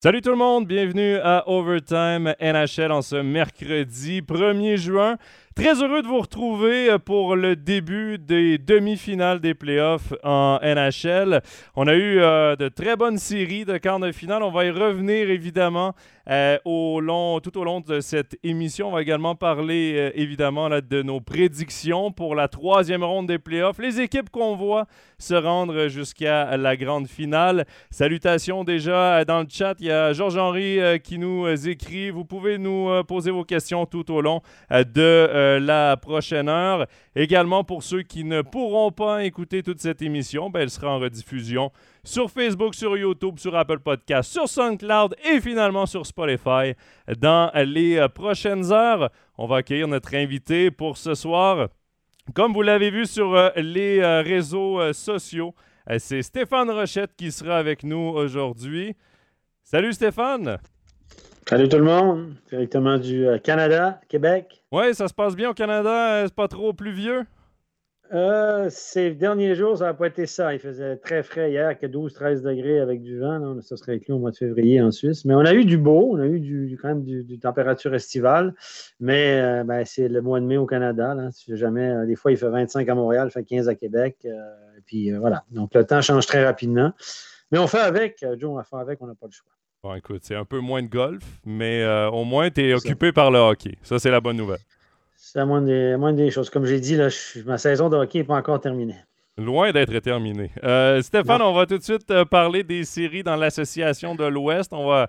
Salut tout le monde, bienvenue à Overtime NHL en ce mercredi 1er juin. Très heureux de vous retrouver euh, pour le début des demi-finales des playoffs en NHL. On a eu euh, de très bonnes séries de quarts de finale. On va y revenir évidemment euh, au long, tout au long de cette émission. On va également parler évidemment là, de nos prédictions pour la troisième ronde des playoffs. Les équipes qu'on voit se rendre jusqu'à la grande finale. Salutations déjà dans le chat. Il y a Georges-Henri qui nous écrit. Vous pouvez nous poser vos questions tout au long de euh, la prochaine heure. Également, pour ceux qui ne pourront pas écouter toute cette émission, ben, elle sera en rediffusion sur Facebook, sur YouTube, sur Apple Podcast, sur SoundCloud et finalement sur Spotify dans les euh, prochaines heures. On va accueillir notre invité pour ce soir. Comme vous l'avez vu sur euh, les réseaux sociaux, c'est Stéphane Rochette qui sera avec nous aujourd'hui. Salut Stéphane! Salut tout le monde, directement du euh, Canada, Québec. Oui, ça se passe bien au Canada, euh, c'est pas trop pluvieux? Euh, ces derniers jours, ça n'a pas été ça. Il faisait très frais hier, que 12-13 degrés avec du vent. Ça serait inclus au mois de février en Suisse. Mais on a eu du beau, on a eu du, quand même du, température estivale. Mais ben, c'est le mois de mai au Canada. jamais, des fois, il fait 25 à Montréal, il fait 15 à Québec. puis voilà. Donc le temps change très rapidement. Mais on fait avec, Joe, on fait avec, on n'a pas le choix. Bon, écoute, c'est un peu moins de golf, mais euh, au moins, tu es occupé par le hockey. Ça, c'est la bonne nouvelle. C'est moins des, moins des choses. Comme j'ai dit, là, ma saison de hockey n'est pas encore terminée. Loin d'être terminée. Euh, Stéphane, on va tout de suite euh, parler des séries dans l'Association de l'Ouest. On va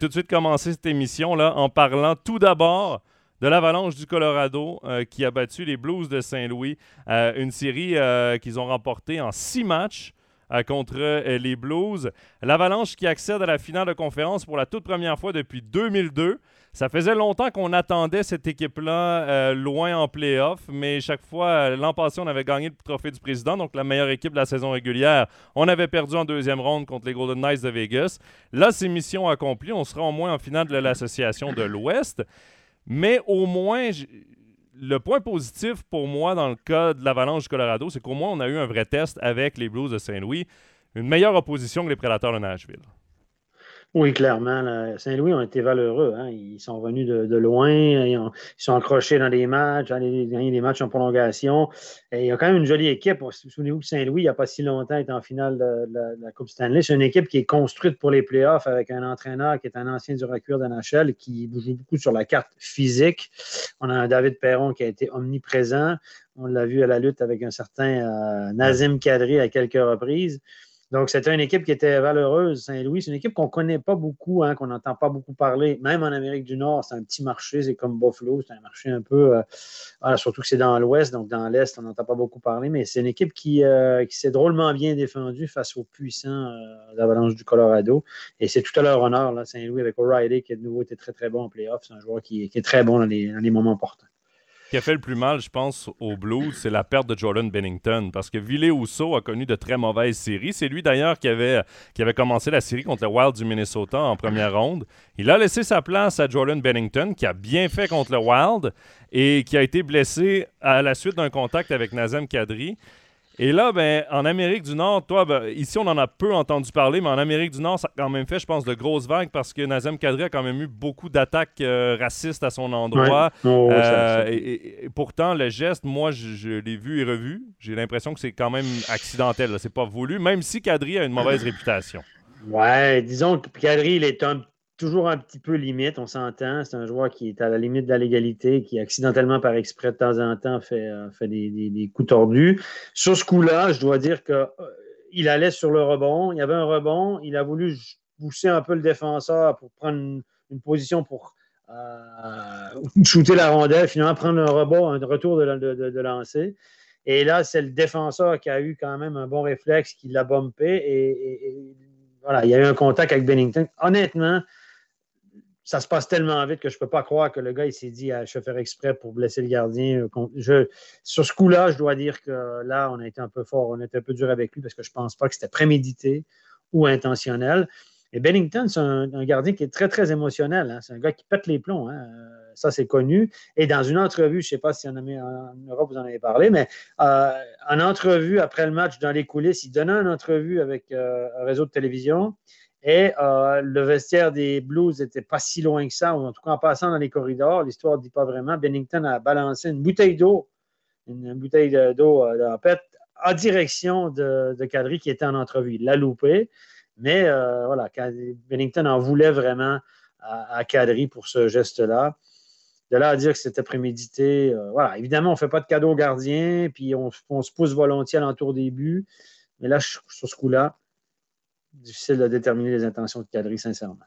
tout de suite commencer cette émission-là en parlant tout d'abord de l'Avalanche du Colorado qui a battu les Blues de Saint-Louis. une série qu'ils ont remportée en six matchs. Euh, contre euh, les Blues. L'Avalanche qui accède à la finale de conférence pour la toute première fois depuis 2002. Ça faisait longtemps qu'on attendait cette équipe-là euh, loin en playoff, mais chaque fois, l'an passé, on avait gagné le trophée du président, donc la meilleure équipe de la saison régulière. On avait perdu en deuxième ronde contre les Golden Knights de Vegas. Là, c'est mission accomplie. On sera au moins en finale de l'association de l'Ouest. Mais au moins, le point positif pour moi dans le cas de l'Avalanche du Colorado, c'est qu'au moins on a eu un vrai test avec les Blues de Saint-Louis, une meilleure opposition que les Prédateurs de Nashville. Oui, clairement. Saint-Louis ont été valeureux. Hein. Ils sont venus de, loin. Ils, sont accrochés dans des matchs, dans des matchs en prolongation. Et il y a quand même une jolie équipe. Souvenez-vous que Saint-Louis, il n'y a pas si longtemps, est en finale de, la Coupe Stanley. C'est une équipe qui est construite pour les playoffs avec un entraîneur qui est un ancien du recul de NHL qui joue beaucoup sur la carte physique. On a un David Perron qui a été omniprésent. On l'a vu à la lutte avec un certain euh, Nazim Kadri à quelques reprises. Donc, c'était une équipe qui était valeureuse, Saint-Louis. C'est une équipe qu'on ne connaît pas beaucoup, hein, qu'on n'entend pas beaucoup parler. Même en Amérique du Nord, c'est un petit marché, c'est comme Buffalo, c'est un marché un peu. Euh, surtout que c'est dans l'Ouest, donc dans l'Est, on n'entend pas beaucoup parler, mais c'est une équipe qui, euh, s'est drôlement bien défendue face aux puissants euh, du Colorado. Et c'est tout à leur honneur, Saint-Louis, avec O'Reilly, qui a de nouveau été très, très bon en playoff. C'est un joueur qui, est très bon dans les, dans les moments importants. Qui a fait le plus mal, je pense, au Blues, c'est la perte de Jordan Bennington. Parce que Ville Housseau a connu de très mauvaises séries. C'est lui d'ailleurs qui avait, qui avait commencé la série contre le Wild du Minnesota en première ronde. Il a laissé sa place à Jordan Bennington, qui a bien fait contre le Wild et qui a été blessé à la suite d'un contact avec Nazem Kadri. Et là, ben, en Amérique du Nord, toi, ben, ici, on en a peu entendu parler, mais en Amérique du Nord, ça a quand même fait, je pense, de grosses vagues parce que Nazem Kadri a quand même eu beaucoup d'attaques euh, racistes à son endroit. Oh, euh, et, pourtant, le geste, moi, je, l'ai vu et revu. J'ai l'impression que c'est quand même accidentel. C'est pas voulu, même si Kadri a une mauvaise réputation. Ouais, disons que Kadri, il est un toujours un petit peu limite, on s'entend. C'est un joueur qui est à la limite de la légalité, qui accidentellement, par exprès, de temps en temps, fait, euh, des, coups tordus. Sur ce coup-là, je dois dire qu'il euh, allait sur le rebond. Il y avait un rebond. Il a voulu pousser un peu le défenseur pour prendre une, position pour euh, shooter la rondelle, finalement prendre un rebond, un retour de, lancer. Et là, c'est le défenseur qui a eu quand même un bon réflexe, qui l'a bumpé. et, voilà, il y a eu un contact avec Bennington. Honnêtement, ça se passe tellement vite que je ne peux pas croire que le gars, il s'est dit, ah, je vais faire exprès pour blesser le gardien. Je, sur ce coup-là, je dois dire que là, on a été un peu fort, on a été un peu dur avec lui parce que je ne pense pas que c'était prémédité ou intentionnel. Et Bennington, c'est un, gardien qui est très, très émotionnel. Hein. C'est un gars qui pète les plombs. Hein. Ça, c'est connu. Et dans une entrevue, je ne sais pas si en, en, Europe vous en avez parlé, mais euh, en entrevue après le match dans les coulisses, il donnait une entrevue avec euh, un réseau de télévision Et euh, le vestiaire des Blues n'était pas si loin que ça, ou en tout cas en passant dans les corridors, l'histoire ne dit pas vraiment. Bennington a balancé une bouteille d'eau, une, bouteille d'eau euh, en fait, en direction de, de Kadri qui était en entrevue. Il l'a loupé, mais euh, voilà, Bennington en voulait vraiment à, à Kadri pour ce geste-là. De là à dire que c'était prémédité, voilà, évidemment, on ne fait pas de cadeau aux gardiens, puis on, se pousse volontiers à l'entour des buts, mais là, sur ce coup-là, difficile de déterminer les intentions de Kadri, sincèrement.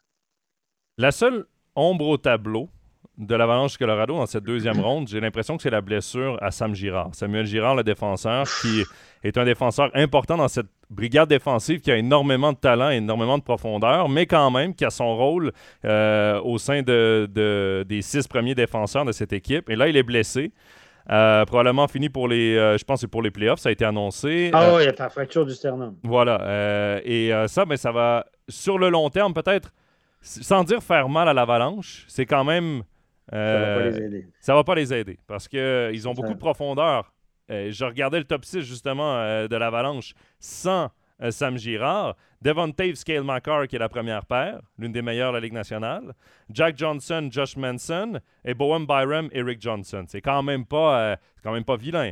La seule ombre au tableau de l'Avalanche Colorado dans cette deuxième ronde, j'ai l'impression que c'est la blessure à Sam Girard. Samuel Girard, le défenseur, qui est un défenseur important dans cette brigade défensive qui a énormément de talent, énormément de profondeur, mais quand même qui a son rôle euh, au sein de, des six premiers défenseurs de cette équipe. Et là, il est blessé. Euh, probablement fini pour les. Euh, je pense c'est pour les playoffs, ça a été annoncé. Ah euh, oui, il y a la fracture du sternum. Voilà. et ça, mais ben, ça va, sur le long terme, peut-être, sans dire faire mal à l'avalanche, c'est quand même. ça va pas les aider. Ça va pas les aider parce qu'ils ont beaucoup de profondeur. je regardais le top 6 justement de l'avalanche sans Sam Girard. Devon Taves, Scale McCarr, qui est la première paire, l'une des meilleures de la Ligue nationale. Jack Johnson, Josh Manson. Et Bowen Byram, Eric Johnson. C'est quand même pas, euh, quand même pas vilain.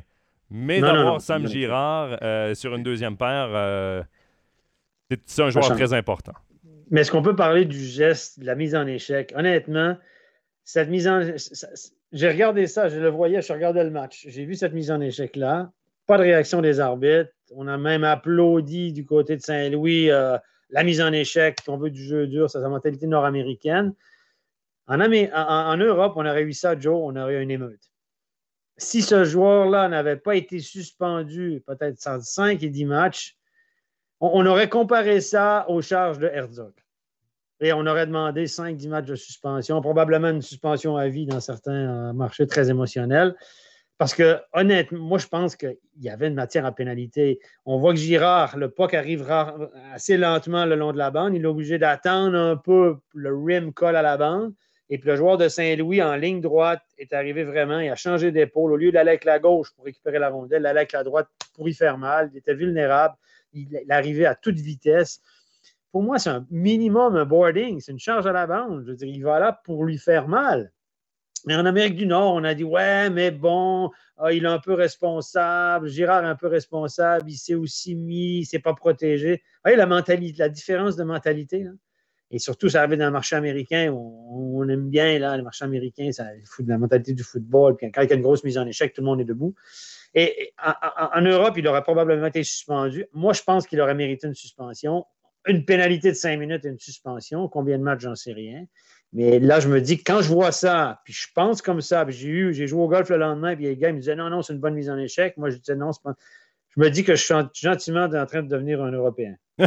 Mais d'avoir Sam Girard euh, sur une deuxième paire, euh, c'est un joueur très important. Mais est-ce qu'on peut parler du geste, de la mise en échec? Honnêtement, cette mise en j'ai regardé ça, je le voyais, je regardais le match. J'ai vu cette mise en échec-là. Pas de réaction des arbitres. On a même applaudi du côté de Saint-Louis euh, la mise en échec, qu'on veut du jeu dur, c'est sa mentalité nord-américaine. En, Europe, on aurait eu ça, Joe, on aurait eu une émeute. Si ce joueur-là n'avait pas été suspendu peut-être 5 et 10 matchs, on, aurait comparé ça aux charges de Herzog. Et on aurait demandé 5-10 matchs de suspension, probablement une suspension à vie dans certains euh, marchés très émotionnels. Parce que, honnêtement, moi, je pense qu'il y avait une matière à pénalité. On voit que Girard, le puck arrive assez lentement le long de la bande. Il est obligé d'attendre un peu, le rim colle à la bande. Et puis le joueur de Saint-Louis en ligne droite est arrivé vraiment, il a changé d'épaule. Au lieu d'aller avec la gauche pour récupérer la rondelle, il allait avec la droite pour y faire mal. Il était vulnérable. Il, arrivait à toute vitesse. Pour moi, c'est un minimum un boarding. C'est une charge à la bande. Je veux dire, il va là pour lui faire mal. Mais en Amérique du Nord, on a dit Ouais, mais bon, ah, il est un peu responsable, Girard est un peu responsable, il s'est aussi mis, il ne s'est pas protégé. Vous la mentalité, la différence de mentalité. Et surtout, ça arrive dans le marché américain, on, aime bien là, le marché américain, ça la mentalité du football. Puis quand il y a une grosse mise en échec, tout le monde est debout. Et, en, Europe, il aurait probablement été suspendu. Moi, je pense qu'il aurait mérité une suspension, une pénalité de cinq minutes et une suspension. Combien de matchs, j'en sais rien. Mais là, je me dis, quand je vois ça, puis je pense comme ça, puis j'ai eu, j'ai joué au golf le lendemain, puis les gars me disaient non, non, c'est une bonne mise en échec. Moi, je disais non, c'est pas. Je me dis que je suis gentiment en train de devenir un Européen.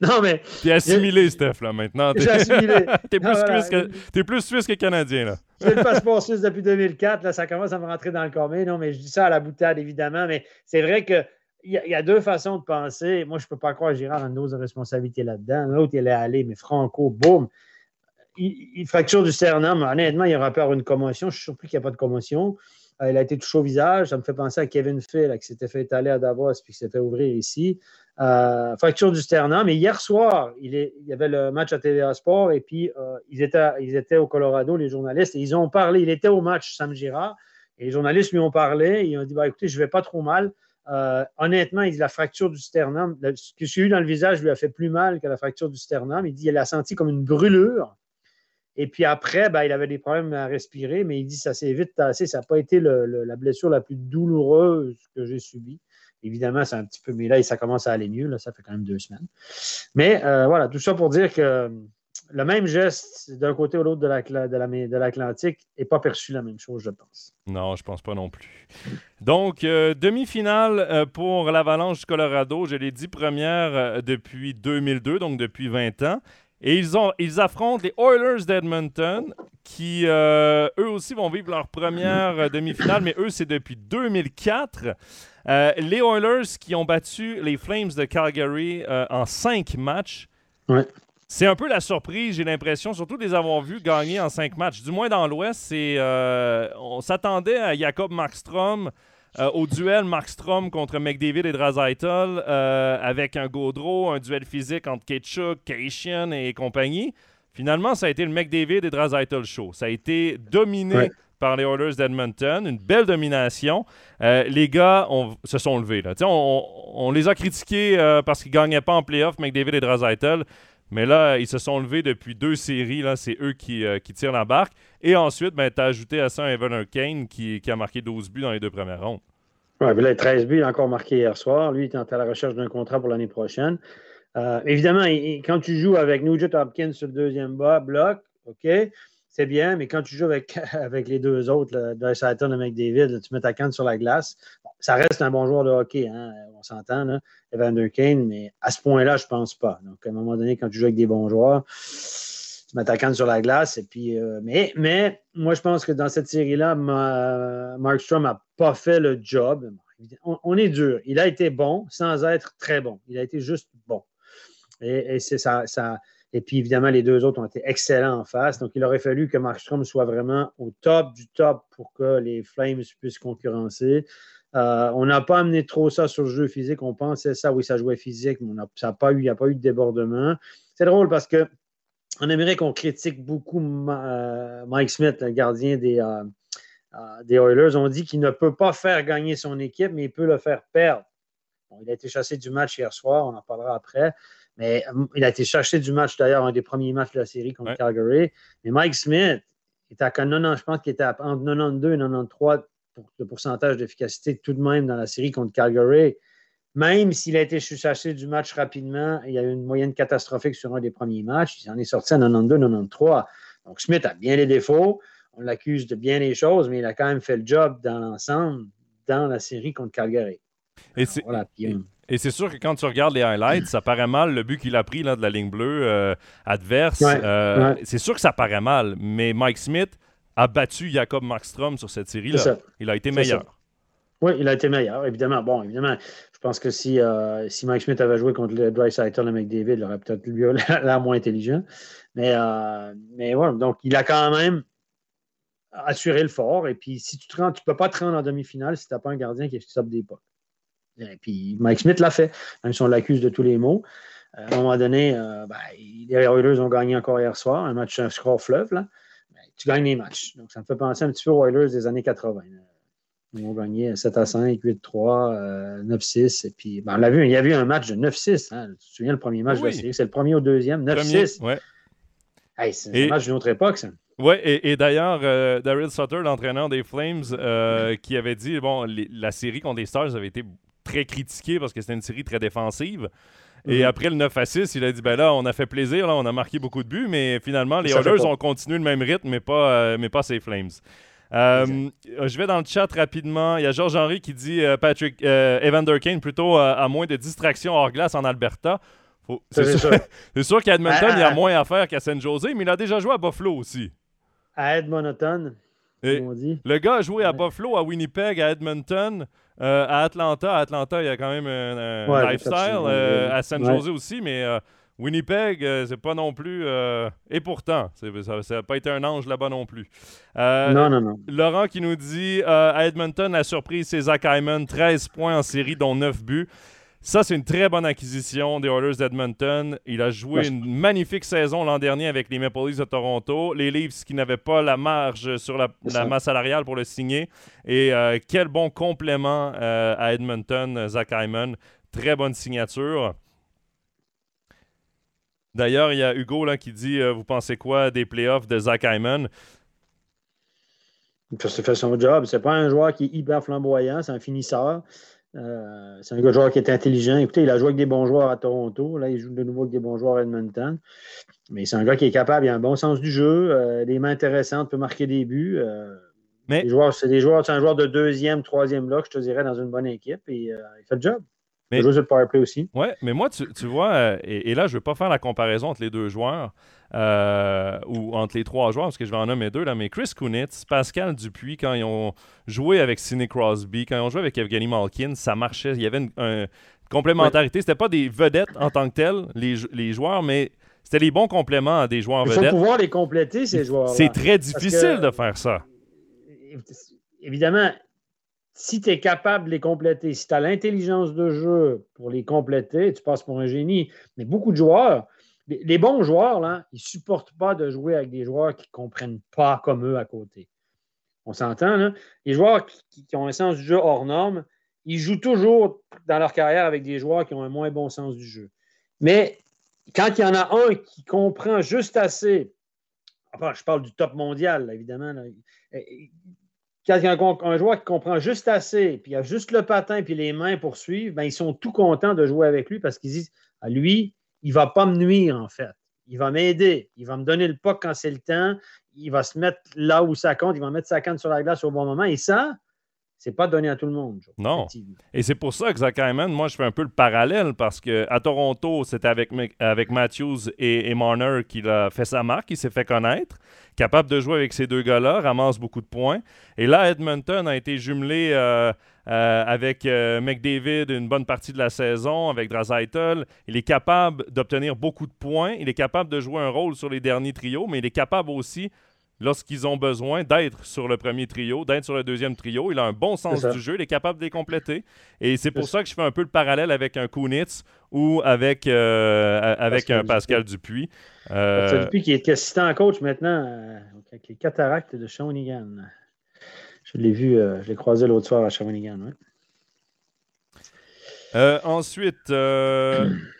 non, mais. T'es assimilé, Steph, là, maintenant. J'ai assimilé. T'es plus, suisse que... es plus suisse que canadien, là. J'ai le passeport suisse depuis 2004, là, ça commence à me rentrer dans le corps. non, mais je dis ça à la boutade, évidemment, mais c'est vrai que il y, a deux façons de penser. Moi, je ne peux pas croire Girard a une dose de responsabilité là-dedans. L'autre, il est allé, mais Franco, boum, il, fracture du sternum. Honnêtement, il aura peur d'une commotion. Je suis surpris qu'il n'y a pas de commotion. Euh, il a été touché au visage. Ça me fait penser à Kevin Phil, qui s'était fait étaler à Davos puis qui s'est fait ouvrir ici. Euh, fracture du sternum. Et hier soir, il, y avait le match à TVA Sport et puis euh, ils, étaient, ils étaient au Colorado, les journalistes, et ils ont parlé. Il était au match, Sam Girard. Et les journalistes lui ont parlé. ils ont dit bah, écoutez, je ne vais pas trop mal. Euh, honnêtement, il dit la fracture du sternum, ce que j'ai eu dans le visage lui a fait plus mal que la fracture du sternum. Il dit qu'il a senti comme une brûlure. Et puis après, ben, il avait des problèmes à respirer, mais il dit que ça s'est vite tassé. Ça n'a pas été la blessure la plus douloureuse que j'ai subie. Évidemment, c'est un petit peu, mais là, ça commence à aller mieux. Ça fait quand même deux semaines. Mais euh, voilà, tout ça pour dire que le même geste d'un côté ou l'autre de l'Atlantique n'est pas perçu la même chose, je pense. Non, je pense pas non plus. Donc, euh, demi-finale euh, pour l'Avalanche du Colorado. Je l'ai dit, première euh, depuis 2002, donc depuis 20 ans. Et ils, ont, ils affrontent les Oilers d'Edmonton, qui eux aussi vont vivre leur première demi-finale, mais eux, c'est depuis 2004. les Oilers qui ont battu les Flames de Calgary en cinq matchs. Ouais. C'est un peu la surprise, j'ai l'impression, surtout de les avoir vus gagner en cinq matchs. Du moins dans l'Ouest, c'est, euh, on s'attendait à Jacob Markstrom au duel Markstrom contre McDavid et Drazaitel, avec un Gaudreau, un duel physique entre Ketchuk, Cation et compagnie. Finalement, ça a été le McDavid et Drazaitel show. Ça a été dominé par les Oilers d'Edmonton. Une belle domination. Euh, les gars se sont levés. Là. On, on, les a critiqués euh, parce qu'ils ne gagnaient pas en playoff, McDavid et Drazaitel. Mais là, ils se sont levés depuis deux séries. C'est eux euh, qui, tirent la barque. Et ensuite, ben, tu as ajouté à ça un Evan Kane qui, a marqué 12 buts dans les deux premières rondes. Oui, là, 13 buts, il a encore marqué hier soir. Lui, il est à la recherche d'un contrat pour l'année prochaine. évidemment, quand tu joues avec Nugent Hopkins sur le deuxième bas, bloc, OK, bien, mais quand tu joues avec, avec les deux autres, Satan et McDavid, tu mets ta canne sur la glace. ça reste un bon joueur de hockey, hein, on s'entend, Evander Kane, mais à ce point-là, je ne pense pas. Donc, à un moment donné, quand tu joues avec des bons joueurs, tu mets ta canne sur la glace. Et puis, euh, mais, mais moi, je pense que dans cette série-là, Markstrom n'a pas fait le job. On, est dur. Il a été bon sans être très bon. Il a été juste bon. Et, c'est ça et puis, évidemment, les deux autres ont été excellents en face. Donc, il aurait fallu que Markstrom soit vraiment au top du top pour que les Flames puissent concurrencer. Euh, on n'a pas amené trop ça sur le jeu physique. On pensait ça, oui, ça jouait physique, mais il n'y a pas eu de débordement. C'est drôle parce que on aimerait qu'on critique beaucoup euh, Mike Smith, le gardien euh, des Oilers. On dit qu'il ne peut pas faire gagner son équipe, mais il peut le faire perdre. il a été chassé du match hier soir, on en parlera après. Mais euh, il a été cherché du match d'ailleurs, un des premiers matchs de la série contre Calgary. Mais Mike Smith, est à 90, je pense qu'il était entre 92 et 93 pour le pourcentage d'efficacité tout de même dans la série contre Calgary. Même s'il a été cherché du match rapidement, il y a eu une moyenne catastrophique sur un des premiers matchs. Il en est sorti à 92-93. Donc Smith a bien les défauts. On l'accuse de bien les choses, mais il a quand même fait le job dans l'ensemble dans la série contre Calgary. Et voilà, et c'est sûr que quand tu regardes les highlights, ça paraît mal le but qu'il a pris là, de la ligne bleue euh, adverse. Euh, c'est sûr que ça paraît mal, mais Mike Smith a battu Jacob Markstrom sur cette série-là. Il a été meilleur. Oui, il a été meilleur, évidemment. Bon, évidemment, je pense que si, euh, si Mike Smith avait joué contre le Dry et le McDavid, il aurait peut-être lui l'air moins intelligent. Mais, mais voilà, donc il a quand même assuré le fort. Et puis, si tu ne tu peux pas te rendre en demi-finale si tu n'as pas un gardien qui est des pas. Et puis Mike Smith l'a fait, même si on l'accuse de tous les mots. Euh, à un moment donné, euh, ben, les Oilers ont gagné encore hier soir, un match, un score fleuve. Là. Ben, tu gagnes les matchs. Donc, ça me fait penser un petit peu aux Oilers des années 80. Ils ont gagné 7 à 5, 8 3, 9 6. Et puis, ben, on l'a vu, il y a eu un match de 9 6. Hein. Tu te souviens le premier match de la série? C'est le premier au deuxième, 9 6. Ouais. c'est un match d'une autre époque, ça. Oui, et, d'ailleurs, euh, Daryl Sutter, l'entraîneur des Flames, qui avait dit bon, la série contre les Stars avait été très critiqué parce que c'était une série très défensive. Et mhm. après le 9 à 6, il a dit ben là, on a fait plaisir, là, on a marqué beaucoup de buts, mais finalement, les Oilers ont continué le même rythme, mais pas, euh, mais pas ces Flames. Euh, je vais dans le chat rapidement. Il y a Georges-Henri qui dit euh, Patrick Evander Kane plutôt à moins de distractions hors glace en Alberta. C'est sûr, sûr qu'à Edmonton, il y a moins à faire qu'à San Jose, mais il a déjà joué à Buffalo aussi. À Edmonton, on dit. Le gars a joué à Buffalo, à Winnipeg, à Edmonton. Euh, à Atlanta, à Atlanta, il y a quand même un, lifestyle. Euh, à San Jose aussi, mais euh, Winnipeg, c'est pas non plus. et pourtant, ça n'a pas été un ange là-bas non plus. non, non, non. Laurent qui nous dit à Edmonton, la surprise, c'est Zach Hyman, 13 points en série, dont 9 buts. Ça, c'est une très bonne acquisition des Oilers d'Edmonton. Il a joué une magnifique saison l'an dernier avec les Maple Leafs de Toronto. Les Leafs qui n'avaient pas la marge sur la, masse salariale pour le signer. Et euh, quel bon complément euh, à Edmonton, Zach Hyman. Très bonne signature. D'ailleurs, il y a Hugo là, qui dit euh, Vous pensez quoi des playoffs de Zach Hyman? Il fait son job. C'est pas un joueur qui est hyper flamboyant, c'est un finisseur. Euh, c'est un gars joueur qui est intelligent. Écoutez, il a joué avec des bons joueurs à Toronto. Là, il joue de nouveau avec des bons joueurs à Edmonton. Mais c'est un gars qui est capable, il a un bon sens du jeu, euh, des mains intéressantes, peut marquer des buts. Euh, mais... c'est des joueurs, c'est un joueur de deuxième, troisième bloc, je te dirais, dans une bonne équipe. Et il fait le job. Mais... Le aussi. Oui, mais moi, tu, vois, et, là, je ne veux pas faire la comparaison entre les deux joueurs. Euh, ou entre les trois joueurs, parce que je vais en nommer deux, là, mais Chris Kunitz, Pascal Dupuis, quand ils ont joué avec Sidney Crosby, quand ils ont joué avec Evgeny Malkin, ça marchait. Il y avait une, complémentarité. C'était pas des vedettes en tant que telles, les, les joueurs, mais c'était les bons compléments à des joueurs vedettes. Il faut pouvoir les compléter, ces joueurs C'est très difficile de faire ça. Évidemment, si tu es capable de les compléter, si tu as l'intelligence de jeu pour les compléter, tu passes pour un génie. Mais beaucoup de joueurs, les, bons joueurs, là, ils ne supportent pas de jouer avec des joueurs qui ne comprennent pas comme eux à côté. On s'entend, là? Les joueurs qui, ont un sens du jeu hors norme, ils jouent toujours dans leur carrière avec des joueurs qui ont un moins bon sens du jeu. Mais quand il y en a un qui comprend juste assez, je parle du top mondial, évidemment, quand il un, joueur qui comprend juste assez, puis il a juste le patin puis les mains pour suivre, ben, ils sont tout contents de jouer avec lui parce qu'ils disent à lui, il ne va pas me nuire, en fait. Il va m'aider. Il va me donner le pas quand c'est le temps. Il va se mettre là où ça compte. Il va mettre sa canne sur la glace au bon moment. Et ça, c'est pas donné à tout le monde. non. Et c'est pour ça que Zach Hyman, moi, je fais un peu le parallèle parce qu'à Toronto, c'était avec, avec Matthews et, Marner qu'il a fait sa marque, il s'est fait connaître, capable de jouer avec ces deux gars-là, ramasse beaucoup de points. Et là, Edmonton a été jumelé euh, euh, avec euh, McDavid une bonne partie de la saison, avec Draisaitl. Il est capable d'obtenir beaucoup de points, il est capable de jouer un rôle sur les derniers trios, mais il est capable aussi lorsqu'ils ont besoin d'être sur le premier trio, d'être sur le deuxième trio. Il a un bon sens du jeu, il est capable de les compléter. Et c'est pour ça que je fais un peu le parallèle avec un Kunitz ou avec, euh, avec un Pascal Dupuis. Euh, Pascal Dupuis qui est assistant coach maintenant euh, avec les cataractes de Shawinigan. Je l'ai vu, je l'ai croisé l'autre soir à Shawinigan. ensuite,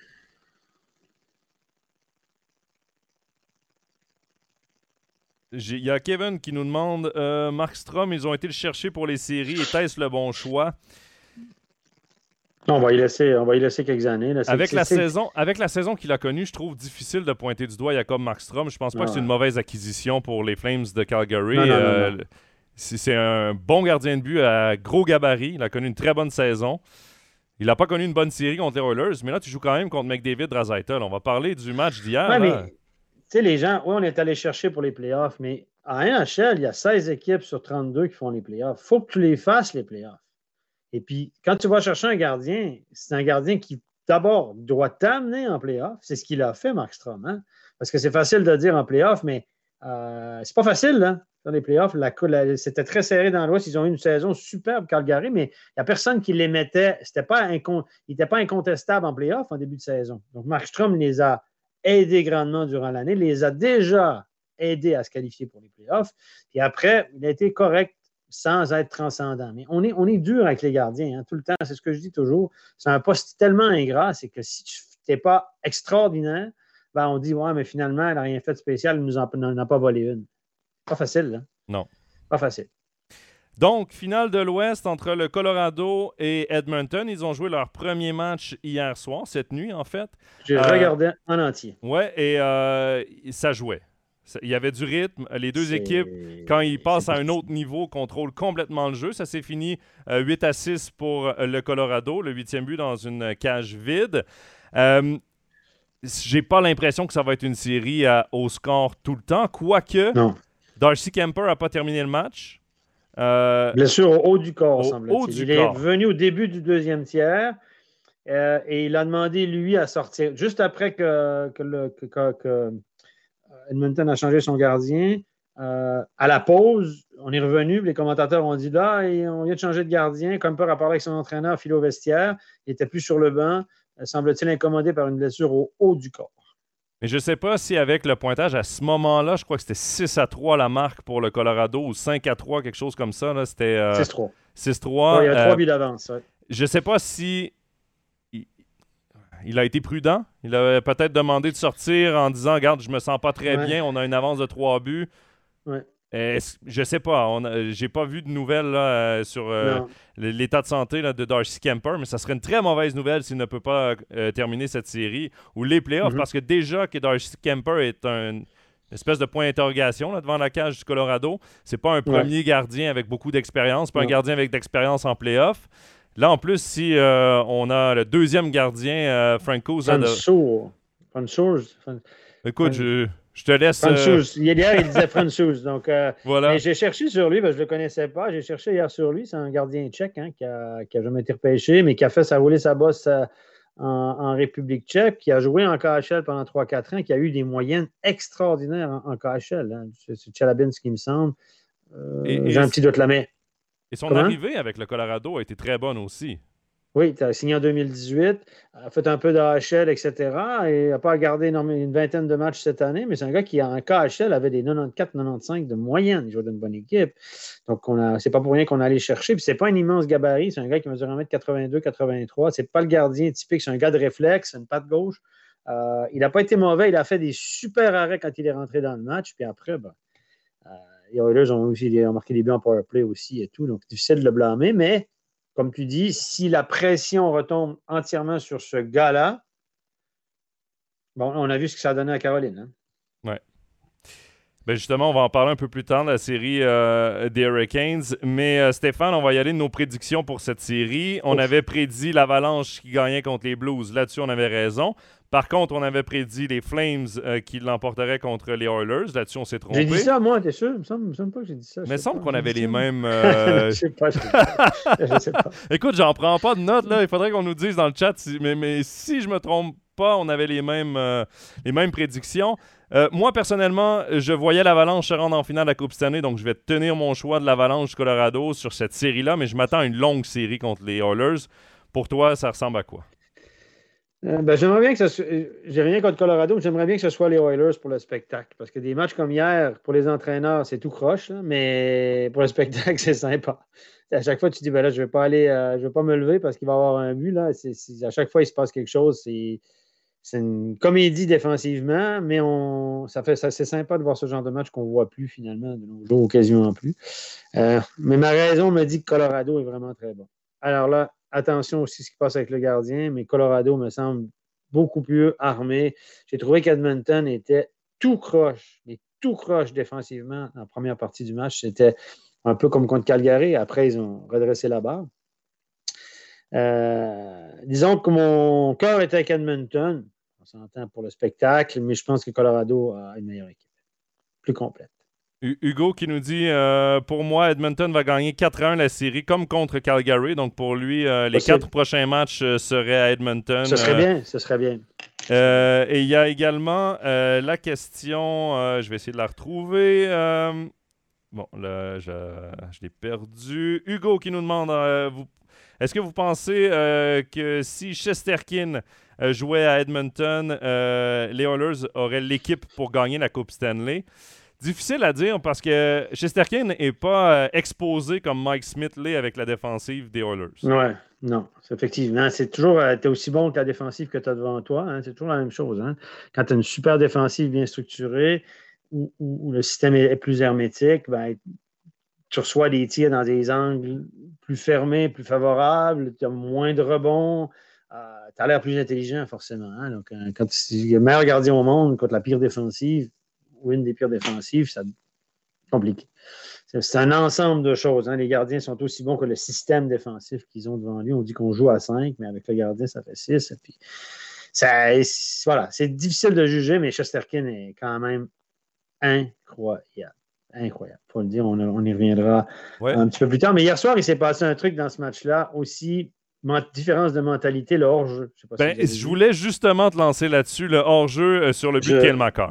Il y a Kevin qui nous demande euh, Mark Strom, ils ont été le chercher pour les séries. Était-ce le bon choix? On va y laisser, on va y laisser quelques années. avec, la saison, avec la saison qu'il a connue, je trouve difficile de pointer du doigt Jacob Markstrom. Je pense pas que c'est une mauvaise acquisition pour les Flames de Calgary. Euh, c'est un bon gardien de but à gros gabarit. Il a connu une très bonne saison. Il n'a pas connu une bonne série contre les Oilers, mais là, tu joues quand même contre McDavid Razaitel. On va parler du match d'hier sais, les gens, oui, on est allé chercher pour les playoffs, mais à NHL, il y a 16 équipes sur 32 qui font les playoffs. Il faut que tu les fasses, les playoffs. Et puis, quand tu vas chercher un gardien, c'est un gardien qui, d'abord, doit t'amener en playoff. C'est ce qu'il a fait, Mark Strom. Hein? Parce que c'est facile de dire en playoff, mais euh, c'est pas facile, hein? Dans les playoffs, c'était très serré dans l'Ouest. Ils ont eu une saison superbe, Calgary, mais il n'y a personne qui les mettait. C'était pas il n'était pas incontestable en playoff en début de saison. Donc, Mark Strom les a aidé grandement durant l'année, les a déjà aidés à se qualifier pour les playoffs. Puis après, il a été correct sans être transcendant. Mais on est, on est dur avec les gardiens, hein, tout le temps. C'est ce que je dis toujours. C'est un poste tellement ingrat, c'est que si tu n'es pas extraordinaire, ben on dit, ouais, mais finalement, elle n'a rien fait de spécial, elle nous en a pas volé une. Pas facile, là. Non. Pas facile. Donc, finale de l'Ouest entre le Colorado et Edmonton. Ils ont joué leur premier match hier soir, cette nuit en fait. J'ai euh, regardé en entier. Ouais, et euh, ça jouait. Il y avait du rythme. Les deux équipes, quand ils passent à un autre niveau, contrôlent complètement le jeu. Ça s'est fini 8 euh, à 6 pour le Colorado, le huitième but dans une cage vide. J'ai pas l'impression que ça va être une série au score tout le temps, quoique Darcy Kemper n'a pas terminé le match. Euh, Blessure au haut du corps, semble-t-il. Il est venu au début du deuxième tiers euh, et il a demandé, lui, à sortir. Juste après que, euh, Edmonton a changé son gardien, à la pause, on est revenu, les commentateurs ont dit là, on vient de changer de gardien. Comme peur a parlé avec son entraîneur, Philo Vestiaire. Il n'était plus sur le banc, semble-t-il incommodé par une blessure au haut du corps. Mais je ne sais pas si avec le pointage à ce moment-là, je crois que c'était 6 à 3 la marque pour le Colorado ou 5 à 3, quelque chose comme ça. C'était 6-3. 6-3. il y a 3 buts d'avance. Je ne sais pas si il, a été prudent. Il avait peut-être demandé de sortir en disant Regarde, je me sens pas très bien, on a une avance de 3 buts. Ouais. Je sais pas. J'ai pas vu de nouvelles euh, sur euh, l'état de santé de Darcy Kemper, mais ça serait une très mauvaise nouvelle s'il ne peut pas euh, terminer cette série ou les playoffs, mm-hmm. parce que déjà que Darcy Kemper est un espèce de point d'interrogation devant la cage du Colorado. C'est pas un premier gardien avec beaucoup d'expérience, pas un gardien avec d'expérience en playoffs. Là, en plus, si on a le deuxième gardien, Franco Zada... Écoute, je, je te laisse. Euh... Hier, il disait Francis. Donc, euh, voilà. J'ai cherché sur lui, parce que je ne le connaissais pas. J'ai cherché hier sur lui. C'est un gardien tchèque hein, qui n'a a jamais été repêché, mais qui a fait sa rouler sa bosse euh, en, République tchèque, qui a joué en KHL pendant 3-4 ans, qui a eu des moyennes extraordinaires en, KHL. Hein. C'est Chalabin, ce qui me semble. Euh, j'ai un petit doute là, mais Et son arrivée avec le Colorado a été très bonne aussi. Oui, tu as signé en 2018, a fait un peu d'AHL, etc. Et n'a pas gardé une vingtaine de matchs cette année, mais c'est un gars qui, en KHL, avait des 94-95 de moyenne. Il jouait d'une bonne équipe. Donc, c'est pas pour rien qu'on allait chercher. Puis, c'est pas un immense gabarit. C'est un gars qui mesure 1m82-83. C'est pas le gardien typique. C'est un gars de réflexe, une patte gauche. Euh, il n'a pas été mauvais. Il a fait des super arrêts quand il est rentré dans le match. Puis après, ben, euh, les Oilers ont aussi marqué des buts en power play aussi et tout. Donc, difficile de le blâmer. Mais comme tu dis, si la pression retombe entièrement sur ce gars-là, bon, on a vu ce que ça a donné à Caroline. Hein? Oui. Ben justement, on va en parler un peu plus tard de la série euh, des Hurricanes. Mais euh, Stéphane, on va y aller de nos prédictions pour cette série. On avait prédit l'Avalanche qui gagnait contre les Blues. Là-dessus, on avait raison. Par contre, on avait prédit les Flames euh, qui l'emporteraient contre les Oilers. Là-dessus, on s'est trompé. J'ai dit ça, moi, t'es sûr? Il me semble, semble pas que j'ai dit ça. Mais il semble qu'on avait les mêmes. Euh... je sais pas, je sais pas. je sais pas. Écoute, j'en prends pas de notes, là. Il faudrait qu'on nous dise dans le chat. mais, mais, si je me trompe pas, on avait les mêmes, euh, les mêmes prédictions. Euh, moi, personnellement, je voyais l'Avalanche se rendre en finale de la Coupe cette donc je vais tenir mon choix de l'Avalanche Colorado sur cette série-là, mais je m'attends à une longue série contre les Oilers. Pour toi, ça ressemble à quoi? Euh, ben, j'aimerais bien que ce euh, J'ai rien contre Colorado, mais j'aimerais bien que ce soit les Oilers pour le spectacle. Parce que des matchs comme hier, pour les entraîneurs, c'est tout croche, mais pour le spectacle, c'est sympa. À chaque fois, tu te dis, ben là, je ne vais pas aller, euh, je vais pas me lever parce qu'il va y avoir un but. Là. à chaque fois, il se passe quelque chose. C'est, une comédie défensivement, mais on, ça fait, c'est sympa de voir ce genre de match qu'on ne voit plus finalement, de nos jours, quasiment plus. mais ma raison me dit que Colorado est vraiment très bon. Alors là, attention aussi à ce qui passe avec le gardien, mais Colorado me semble beaucoup plus armé. J'ai trouvé qu'Edmonton était tout croche, mais tout croche défensivement en première partie du match. C'était un peu comme contre Calgary. Après, ils ont redressé la barre. Euh, disons que mon cœur était avec Edmonton. On s'entend pour le spectacle, mais je pense que Colorado a une meilleure équipe, plus complète. Hugo qui nous dit euh, Pour moi, Edmonton va gagner 4-1 la série comme contre Calgary. Donc pour lui, euh, les quatre prochains matchs euh, seraient à Edmonton. Ce serait bien, ce serait bien. et il y a également la question, je vais essayer de la retrouver. bon, là, je, l'ai perdu. Hugo qui nous demande Est-ce que vous pensez que si Chesterkin jouait à Edmonton, les Oilers auraient l'équipe pour gagner la Coupe Stanley? Difficile à dire parce que Chesterkin n'est pas euh, exposé comme Mike Smith l'est avec la défensive des Oilers. Ouais, non, effectivement. C'est toujours, euh, tu es aussi bon que la défensive que tu as devant toi. Hein. c'est toujours la même chose. Hein. Quand tu as une super défensive bien structurée, où, le système est, plus hermétique, ben, tu reçois des tirs dans des angles plus fermés, plus favorables, tu as moins de rebonds. Euh, tu as l'air plus intelligent, forcément. Hein. Donc, quand tu es le meilleur gardien au monde contre la pire défensive, ou une des pires défensives, ça compliqué. C'est un ensemble de choses. Hein. Les gardiens sont aussi bons que le système défensif qu'ils ont devant lui. On dit qu'on joue à 5, mais avec le gardien, ça fait 6. Puis ça, voilà, c'est difficile de juger, mais Chesterkin est quand même incroyable. Incroyable. Pour le dire, on, y reviendra un petit peu plus tard. Mais hier soir, il s'est passé un truc dans ce match-là aussi différence de mentalité, le hors-jeu. Je, ben, je voulais justement te lancer là-dessus, le hors-jeu euh, sur le but de Kelmacher.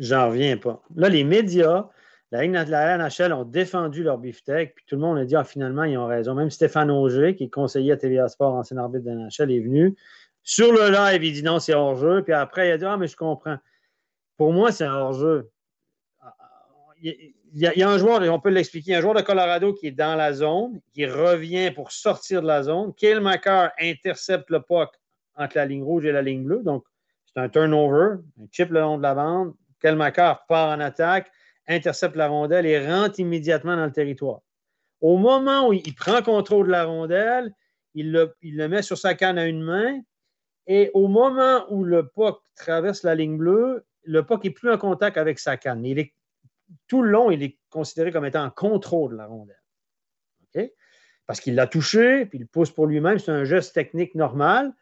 J'en reviens pas. Là, les médias, la NHL ont défendu leur beefsteak, puis tout le monde a dit ah, finalement, ils ont raison. Même Stéphane Auger, qui est conseiller à TVA Sport, ancien arbitre de la NHL, est venu. Sur le live, il dit non, c'est hors-jeu. Puis après, il a dit Ah, mais je comprends. Pour moi, c'est hors-jeu. Il y, a, un joueur, on peut l'expliquer, un joueur de Colorado qui est dans la zone, qui revient pour sortir de la zone. McCarr intercepte le puck entre la ligne rouge et la ligne bleue. Donc, c'est un turnover, un chip le long de la bande, Kelmacher part en attaque, intercepte la rondelle et rentre immédiatement dans le territoire. Au moment où il prend contrôle de la rondelle, il le, met sur sa canne à une main et au moment où le puck traverse la ligne bleue, le puck n'est plus en contact avec sa canne. Tout le long, il est considéré comme étant en contrôle de la rondelle. Parce qu'il l'a touché, puis il pousse pour lui-même. C'est un geste technique normal.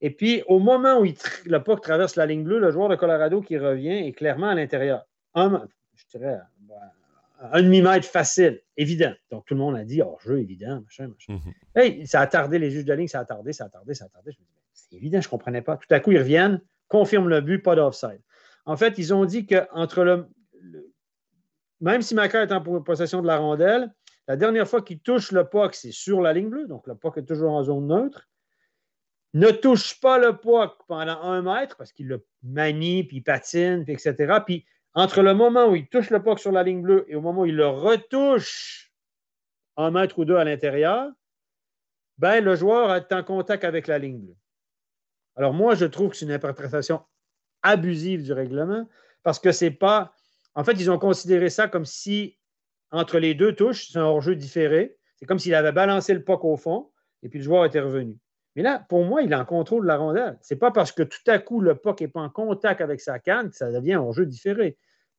Et puis, au moment où le puck traverse la ligne bleue, le joueur de Colorado qui revient est clairement à l'intérieur. Un, je dirais, un demi-mètre facile, évident. Donc, tout le monde a dit, oh, jeu évident, machin, machin. Mhm. ça a tardé, les juges de ligne, ça a tardé, ça a tardé, ça a tardé. Je me dis, c'est évident, je ne comprenais pas. Tout à coup, ils reviennent, confirment le but, pas d'offside. En fait, ils ont dit qu'entre le, Même si Maca est en possession de la rondelle, La dernière fois qu'il touche le puck, c'est sur la ligne bleue, donc le puck est toujours en zone neutre. Ne touche pas le puck pendant un mètre parce qu'il le manie, puis il patine, puis etc. Puis entre le moment où il touche le puck sur la ligne bleue et au moment où il le retouche un mètre ou deux à l'intérieur, ben, le joueur est en contact avec la ligne bleue. Alors moi, je trouve que c'est une interprétation abusive du règlement parce que c'est pas. En fait, ils ont considéré ça comme si entre les deux touches, c'est un hors-jeu différé. C'est comme s'il avait balancé le puck au fond et puis le joueur était revenu. Mais là, pour moi, il est en contrôle de la rondelle. Ce n'est pas parce que tout à coup, le puck n'est pas en contact avec sa canne que ça devient un hors-jeu différé.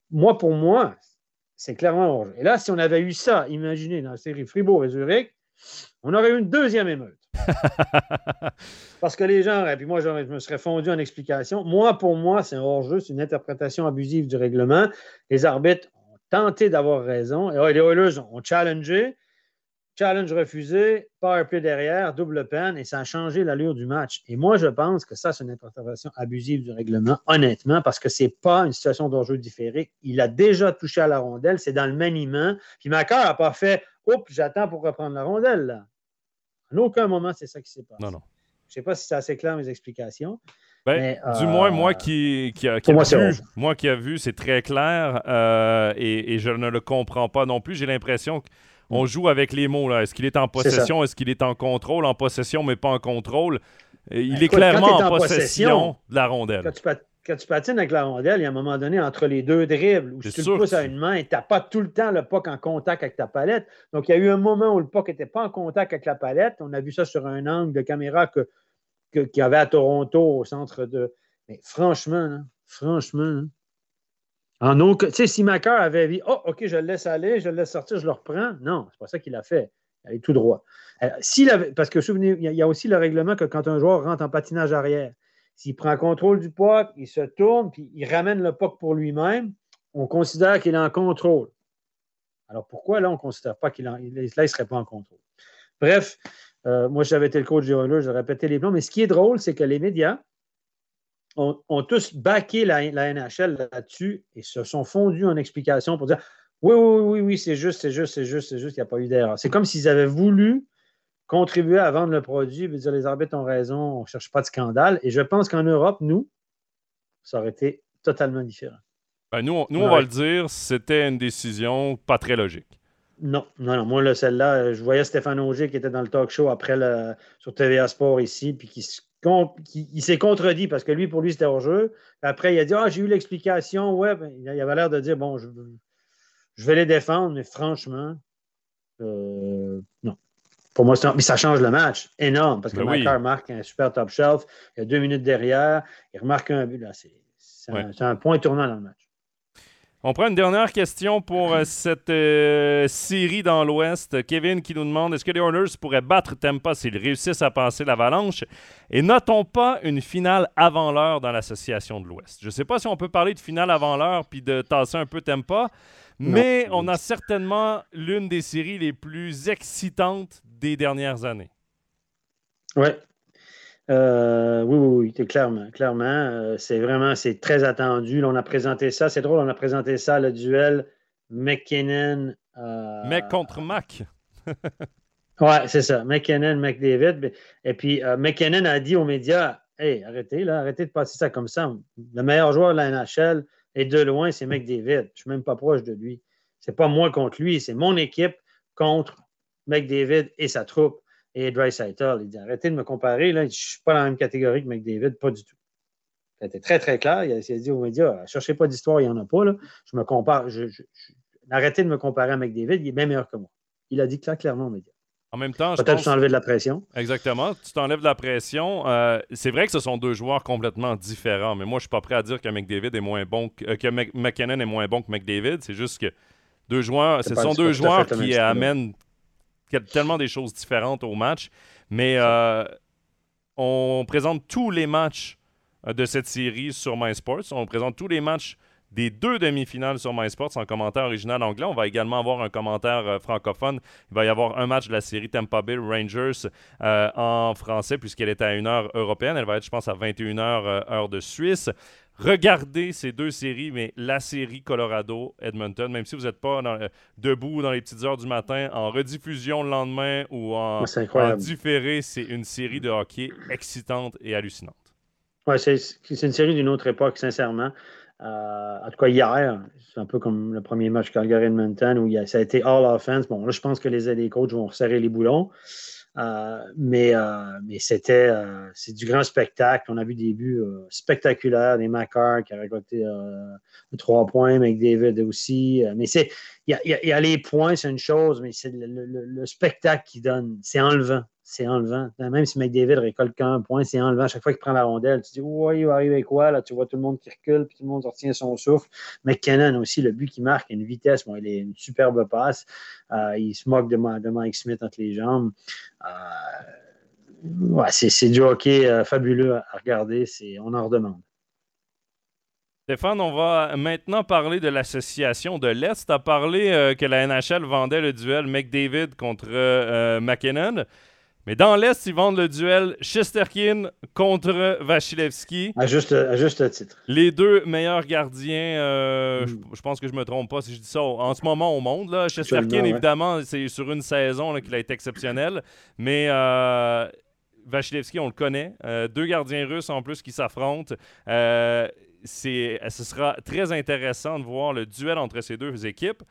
Moi, pour moi, c'est clairement hors-jeu. Et là, si on avait eu ça, imaginez, dans la série Fribourg et Zurich, on aurait eu une deuxième émeute. Parce que les gens, et puis moi, je me serais fondu en explication. Moi, pour moi, c'est un hors-jeu, c'est une interprétation abusive du règlement. Les arbitres ont tenté d'avoir raison. Et les Oilers ont challengé. Challenge refusé, power play derrière, double peine, et ça a changé l'allure du match. Et moi, je pense que ça, c'est une interprétation abusive du règlement, honnêtement, parce que ce n'est pas une situation d'enjeu différé. Il a déjà touché à la rondelle, c'est dans le maniement. Puis Macar n'a pas fait Oups, j'attends pour reprendre la rondelle. Là. En aucun moment, c'est ça qui s'est passé. Non, non. Je ne sais pas si c'est assez clair mes explications. Ben, du moins, moi euh, qui, qui, a, moi, vu, moi qui a vu, c'est très clair euh, et, et, je ne le comprends pas non plus. J'ai l'impression que on joue avec les mots. Est-ce qu'il est en possession? Est-ce qu'il est en contrôle? En possession, mais pas en contrôle. Il ben, est clairement en, possession, de la rondelle. Quand tu, patines avec la rondelle, il y a un moment donné entre les deux dribbles où si tu le pousses à une main et tu n'as pas tout le temps le puck en contact avec ta palette. Donc, il y a eu un moment où le puck n'était pas en contact avec la palette. On a vu ça sur un angle de caméra que, qu'il y avait à Toronto au centre de. Mais franchement, franchement, en si Macar avait dit Oh, OK, je le laisse aller, je le laisse sortir, je le reprends. Non, c'est pas ça qu'il a fait. Il est tout droit. avait, parce que souvenez, il y a aussi le règlement que quand un joueur rentre en patinage arrière, s'il prend contrôle du puck, il se tourne, puis il ramène le puck pour lui-même, on considère qu'il est en contrôle. Alors pourquoi là, on ne considère pas qu'il là, il ne serait pas en contrôle? Bref, euh, moi, j'avais été le coach du Oilers, je répétais les plans, mais ce qui est drôle, c'est que les médias, ont, tous baqué la, NHL là-dessus et se sont fondus en explication pour dire oui, oui, oui, oui, c'est juste, c'est juste, c'est juste, c'est juste, il n'y a pas eu d'erreur. C'est comme s'ils avaient voulu contribuer à vendre le produit et dire les arbitres ont raison, on ne cherche pas de scandale. Et je pense qu'en Europe, nous, ça aurait été totalement différent. Ben, nous, on, nous on va le dire, c'était une décision pas très logique. Non, non, non. Moi, celle-là, je voyais Stéphane Auger qui était dans le talk show après le, sur TVA Sport ici, puis qui il s'est contredit parce que lui, pour lui, c'était hors jeu. Après, il a dit Ah, j'ai eu l'explication. Ouais, ben, il avait l'air de dire Bon, je, vais les défendre, mais franchement, euh, non. Pour moi, mais ça change le match énorme parce que ben marque un super top shelf. Il y a deux minutes derrière. Il remarque un but. C'est un point tournant dans le match. On prend une dernière question pour euh, cette euh, série dans l'Ouest. Kevin qui nous demande est-ce que les Oilers pourraient battre Tampa s'ils réussissent à passer l'avalanche? Et notons pas une finale avant l'heure dans l'association de l'Ouest. Je ne sais pas si on peut parler de finale avant l'heure puis de tasser un peu Tampa, mais on a certainement l'une des séries les plus excitantes des dernières années. Oui, euh, oui, oui, oui, clairement, clairement. Euh, c'est vraiment, c'est très attendu. on a présenté ça. C'est drôle, on a présenté ça, le duel McKinnon. Euh, Mec contre Mac. oui, c'est ça. McKinnon, McDavid. Et puis, McKinnon a dit aux médias Hey, arrêtez, là, arrêtez de passer ça comme ça. Le meilleur joueur de la NHL est de loin, c'est McDavid. Je ne suis même pas proche de lui. C'est pas moi contre lui, c'est mon équipe contre McDavid et sa troupe et Dreisaitl. Il dit arrêtez de me comparer, là, je ne suis pas dans la même catégorie que McDavid, pas du tout. C'était très, très clair. Il a, dit aux médias cherchez pas d'histoire, il n'y en a pas. Là. Je me compare. arrêtez de me comparer à McDavid, il est bien meilleur que moi. Il a dit clair, clairement aux médias. En même temps, peut-être t'enlever de la pression. Exactement. Tu t'enlèves de la pression. Euh, c'est vrai que ce sont deux joueurs complètement différents, mais moi, je ne suis pas prêt à dire que McDavid est moins bon que, euh, McKinnon est moins bon que McDavid. C'est juste que deux joueurs, ce sont deux joueurs qui amènent tellement des choses différentes au match. Mais euh, on présente tous les matchs euh, de cette série sur MySports. On présente tous les matchs des deux demi-finales sur MySports en commentaire original anglais. On va également avoir un commentaire euh, francophone. Il va y avoir un match de la série Tampa Bay Rangers en français puisqu'elle est à une heure européenne. Elle va être, je pense, à 21h heure de Suisse. Regardez ces deux séries, mais la série Colorado-Edmonton, même si vous n'êtes pas euh, debout dans les petites heures du matin, en rediffusion le lendemain ou en, différé, c'est une série de hockey excitante et hallucinante. Oui, c'est une série d'une autre époque, sincèrement. Euh, en tout cas, hier, c'est un peu comme le premier match Calgary-Edmonton où ça a été all offense. Bon, là, je pense que les, les coachs vont resserrer les boulons. Euh, mais euh, mais c'était euh, c'est du grand spectacle. On a vu des buts spectaculaires, des Macar qui a récolté trois points, David aussi. mais c'est il y, a, les points, c'est une chose, mais c'est le, spectacle qui donne, c'est enlevant. C'est enlevant. Même si McDavid récolte qu'un point, c'est enlevant. Chaque fois qu'il prend la rondelle, tu dis, ouais, il va arriver quoi? Là, tu vois tout le monde qui recule, puis tout le monde retient son souffle. McKinnon aussi, le but qui marque, une vitesse, bon, il est une superbe passe. il se moque de, de Mike Smith entre les jambes. Euh, c'est du hockey euh, fabuleux à regarder. On en redemande. Stéphane, on va maintenant parler de l'association de l'Est. Tu as parlé euh, que la NHL vendait le duel McDavid contre McKinnon. Mais dans l'Est, ils vendent le duel Chesterkin contre Vasilevski. À juste, à juste titre. Les deux meilleurs gardiens, euh, mm. je, pense que je me trompe pas si je dis ça, en ce moment au monde. Là. Chesterkin, évidemment, c'est sur une saison qu'il a été exceptionnel. Mais euh, Vasilevski, on le connaît. Euh, deux gardiens russes en plus qui s'affrontent. Ce sera très intéressant de voir le duel entre ces deux équipes.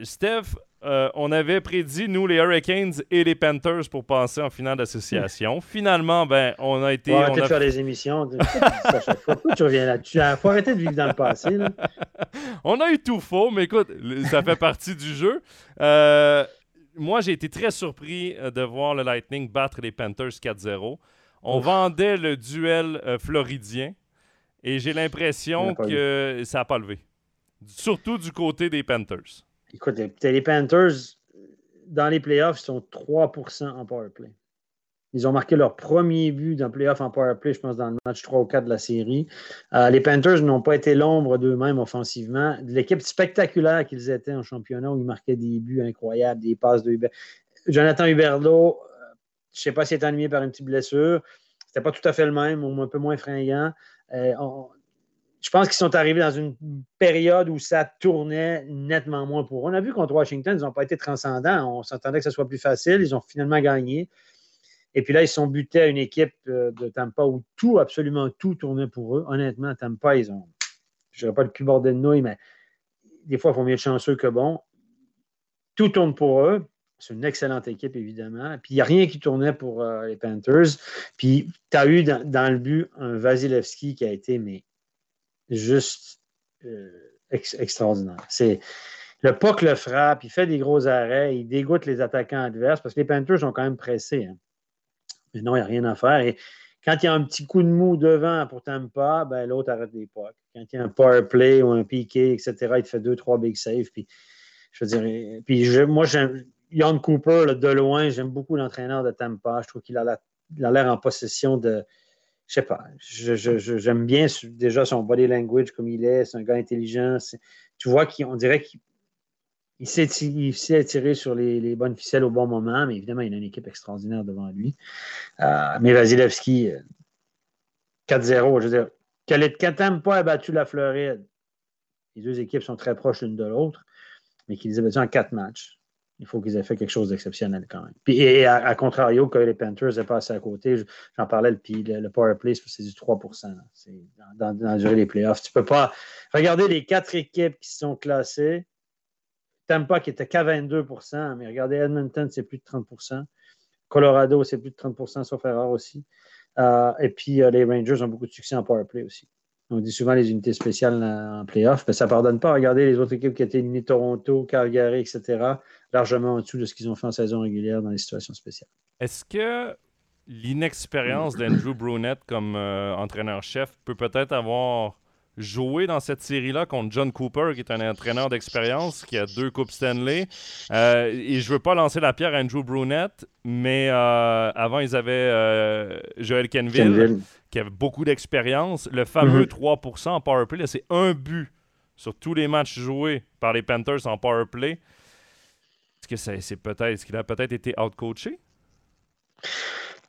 Steph, euh, on avait prédit, nous, les Hurricanes et les Panthers pour passer en finale d'association. Finalement, ben, on a été. On va arrêter de faire des émissions. tu reviens là-dessus? Il faut arrêter de vivre dans le passé. on a eu tout faux, mais écoute, ça fait partie du jeu. Euh, moi, j'ai été très surpris euh, de voir le Lightning battre les Panthers 4-0. On vendait le duel floridien et j'ai l'impression que ça n'a pas levé. Surtout du côté des Panthers. Écoute, les Panthers, dans les playoffs, ils sont 3% en powerplay. Ils ont marqué leur premier but dans playoff en powerplay, je pense, dans le match 3 ou 4 de la série. Euh, les Panthers n'ont pas été l'ombre d'eux-mêmes offensivement. L'équipe spectaculaire qu'ils étaient en championnat, où ils marquaient des buts incroyables, des passes de Hubert. Jonathan Huberdeau, euh, je ne sais pas s'il est ennuyé par une petite blessure. C'était pas tout à fait le même, un peu moins fringant. Euh, je pense qu'ils sont arrivés dans une période où ça tournait nettement moins pour eux. On a vu contre Washington, ils n'ont pas été transcendants. On s'entendait que ce soit plus facile. Ils ont finalement gagné. Et puis là, ils sont butés à une équipe euh, de Tampa où tout, absolument tout tournait pour eux. Honnêtement, Tampa, ils ont, je dirais pas le cul bordé de nouilles, mais des fois, il faut mieux chanceux que bon. Tout tourne pour eux. C'est une excellente équipe, évidemment. Puis il n'y a rien qui tournait pour euh, les Panthers. Puis tu as eu dans, dans, le but un Vasilevski qui a été mais juste euh, extraordinaire. C'est le puck le frappe, il fait des gros arrêts, il dégoûte les attaquants adverses parce que les Panthers sont quand même pressés. Hein. Mais non, il n'y a rien à faire. Et quand il y a un petit coup de mou devant pour Tampa, ben, l'autre arrête les pucks. Quand il y a un power play ou un piqué, etc., il te fait deux, trois big saves. Puis, je veux dire, puis moi, j'aime Jan Cooper, de loin, j'aime beaucoup l'entraîneur de Tampa. Je trouve qu'il a l'air en possession de, je sais pas, j'aime bien déjà son body language comme il est, c'est un gars intelligent. Tu vois qu'on dirait qu'il s'est attiré sur les, bonnes ficelles au bon moment, mais évidemment, il a une équipe extraordinaire devant lui. Mais Vasilevski, 4-0, euh, je veux dire, pas a battu la Floride, les deux équipes sont très proches l'une de l'autre, mais qu'ils les a battus en quatre matchs il faut qu'ils aient fait quelque chose d'exceptionnel quand même. Puis, et à, contrario, que les Panthers aient passé à côté, j'en parlais, puis le, power play, c'est du 3 C'est dans, dans, la durée des playoffs. Tu peux pas. regarder les quatre équipes qui sont classées. Tampa qui était qu'à 22% mais regardez, Edmonton, c'est plus de 30% Colorado, c'est plus de 30% sauf erreur aussi. Euh, et puis euh, les Rangers ont beaucoup de succès en power play aussi. On dit souvent les unités spéciales en playoff, mais ça ne pardonne pas. Regardez les autres équipes qui étaient éliminées, Toronto, Calgary, etc., largement en dessous de ce qu'ils ont fait en saison régulière dans les situations spéciales. Est-ce que l'inexpérience d'Andrew Brunette comme euh, entraîneur-chef peut peut-être avoir joué dans cette série-là contre John Cooper, qui est un entraîneur d'expérience, qui a deux Coupes Stanley? Euh, et je veux pas lancer la pierre à Andrew Brunette, mais euh, avant, ils avaient Joel Kenville, qui avait beaucoup d'expérience. Le fameux 3% mhm. en power play, c'est un but sur tous les matchs joués par les Panthers en power play. Est-ce que c'est peut-être, qu'il a peut-être été outcoaché?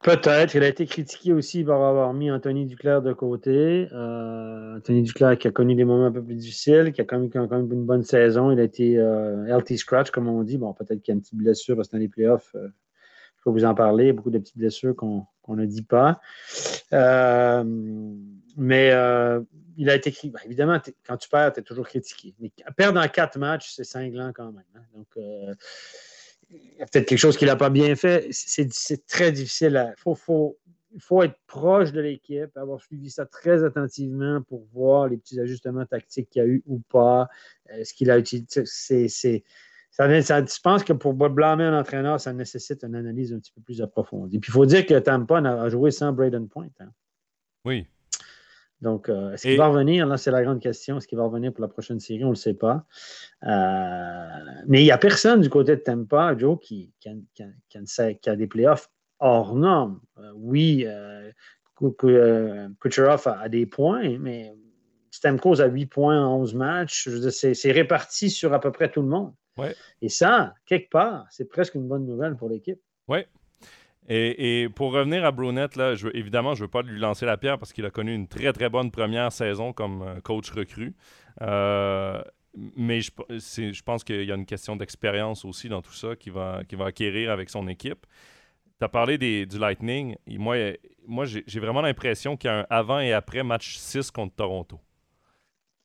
Peut-être. Il a été critiqué aussi pour avoir mis Anthony Duclair de côté. Euh, Anthony Duclair qui a connu des moments un peu plus difficiles, qui a quand même, quand même une bonne saison. Il a été euh, LT Scratch, comme on dit. Bon, peut-être qu'il y a une petite blessure parce que dans les playoffs, il faut vous en parler. Beaucoup de petites blessures qu'on ne dit pas. mais il a été critiqué. Ben, évidemment, quand tu perds, tu es toujours critiqué. Mais perdre en quatre matchs, c'est cinglant quand même. Hein. Donc, il y a peut-être quelque chose qu'il n'a pas bien fait. C'est très difficile. Il faut, faut, être proche de l'équipe, avoir suivi ça très attentivement pour voir les petits ajustements tactiques qu'il y a eu ou pas. Euh, ce qu'il a utilisé. Ça, ça, je pense que pour blâmer un entraîneur, ça nécessite une analyse un petit peu plus approfondie. Puis il faut dire que Tampa a joué sans Braden Point. Hein. Oui, donc, euh, est-ce qu'il va revenir? Là, c'est la grande question. Est-ce qu'il va revenir pour la prochaine série? On ne le sait pas. Euh, mais il n'y a personne du côté de Tampa, Joe, qui, a, des playoffs hors normes. Euh, oui, Kucherov a, des points, mais Stamkos a 8 points en 11 matchs. C'est réparti sur à peu près tout le monde. Et ça, quelque part, c'est presque une bonne nouvelle pour l'équipe. Oui, et, pour revenir à Brunette, là, évidemment, je ne veux pas lui lancer la pierre parce qu'il a connu une très, très bonne première saison comme euh, coach recru. Euh, mais je, pense qu'il y a une question d'expérience aussi dans tout ça qu'il va, va acquérir avec son équipe. Tu as parlé des, du Lightning. moi, moi j'ai vraiment l'impression qu'il y a un avant et après match 6 contre Toronto.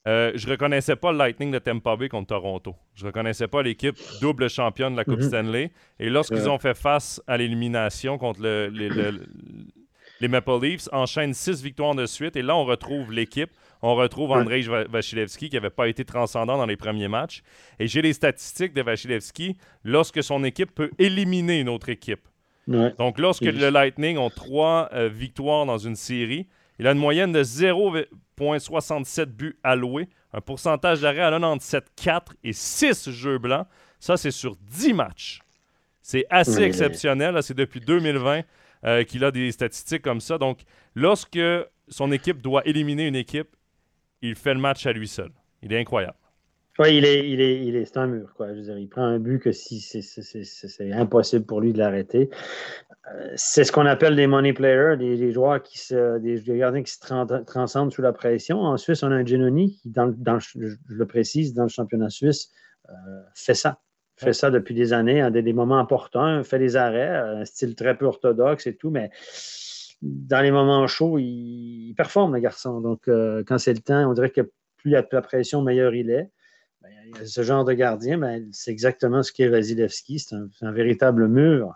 Euh, je reconnaissais pas le Lightning de Tampa Bay contre Toronto. Je reconnaissais pas l'équipe double championne de la Coupe mhm. Stanley. Et lorsqu'ils ont fait face à l'élimination contre les Maple Leafs, enchaînent six victoires de suite. Et là, on retrouve l'équipe. On retrouve Andrei Vasilevski qui n'avait pas été transcendant dans les premiers matchs. Et j'ai les statistiques de Vasilevski lorsque son équipe peut éliminer une autre équipe. Donc, lorsque le Lightning ont trois euh, victoires dans une série, il a une moyenne de 0,67 buts alloués, un pourcentage d'arrêt à 97,4 et 6 jeux blancs. Ça, c'est sur 10 matchs. C'est assez exceptionnel. C'est depuis 2020 euh, qu'il a des statistiques comme ça. Donc, lorsque son équipe doit éliminer une équipe, il fait le match à lui seul. Il est incroyable. Oui, il est, il est, il est, c'est un mur, quoi. Je veux dire, il prend un but que si c'est impossible pour lui de l'arrêter. Euh, c'est ce qu'on appelle des money players, des, joueurs qui se, des, gardiens qui se transcendent sous la pression. En Suisse, on a un Genoni qui, dans, dans, je le précise, dans le championnat suisse, euh, fait ça. Fait ça depuis des années, à des, moments importants, fait des arrêts, un style très peu orthodoxe et tout, mais dans les moments chauds, il, performe, le garçon. Donc, euh, quand c'est le temps, on dirait que plus il y a de la pression, meilleur il est. Ben, ce genre de gardien, ben, c'est exactement ce qu'est Vasilevski. C'est un, véritable mur.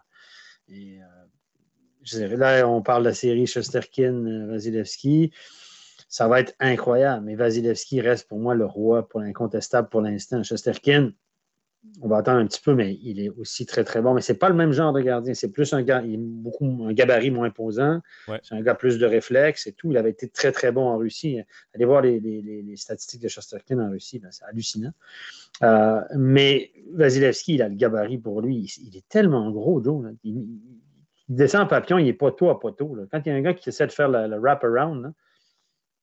Et, euh, là, on parle de la série Chesterkin-Vasilevski. Ça va être incroyable. Mais Vasilevski reste pour moi le roi pour l'incontestable pour l'instant. Chesterkin, on va attendre un petit peu, mais il est aussi très, très bon. Mais ce n'est pas le même genre de gardien. C'est plus un gars, il est beaucoup un gabarit moins imposant. C'est un gars plus de réflexe et tout. Il avait été très, très bon en Russie. Allez voir les, statistiques de Shostakin en Russie, c'est hallucinant. Euh, mais Vasilevski, il a le gabarit pour lui. Il, est tellement gros, Joe. Il, descend en papillon, il est poteau à poteau. Quand il y a un gars qui essaie de faire le, wrap-around, ne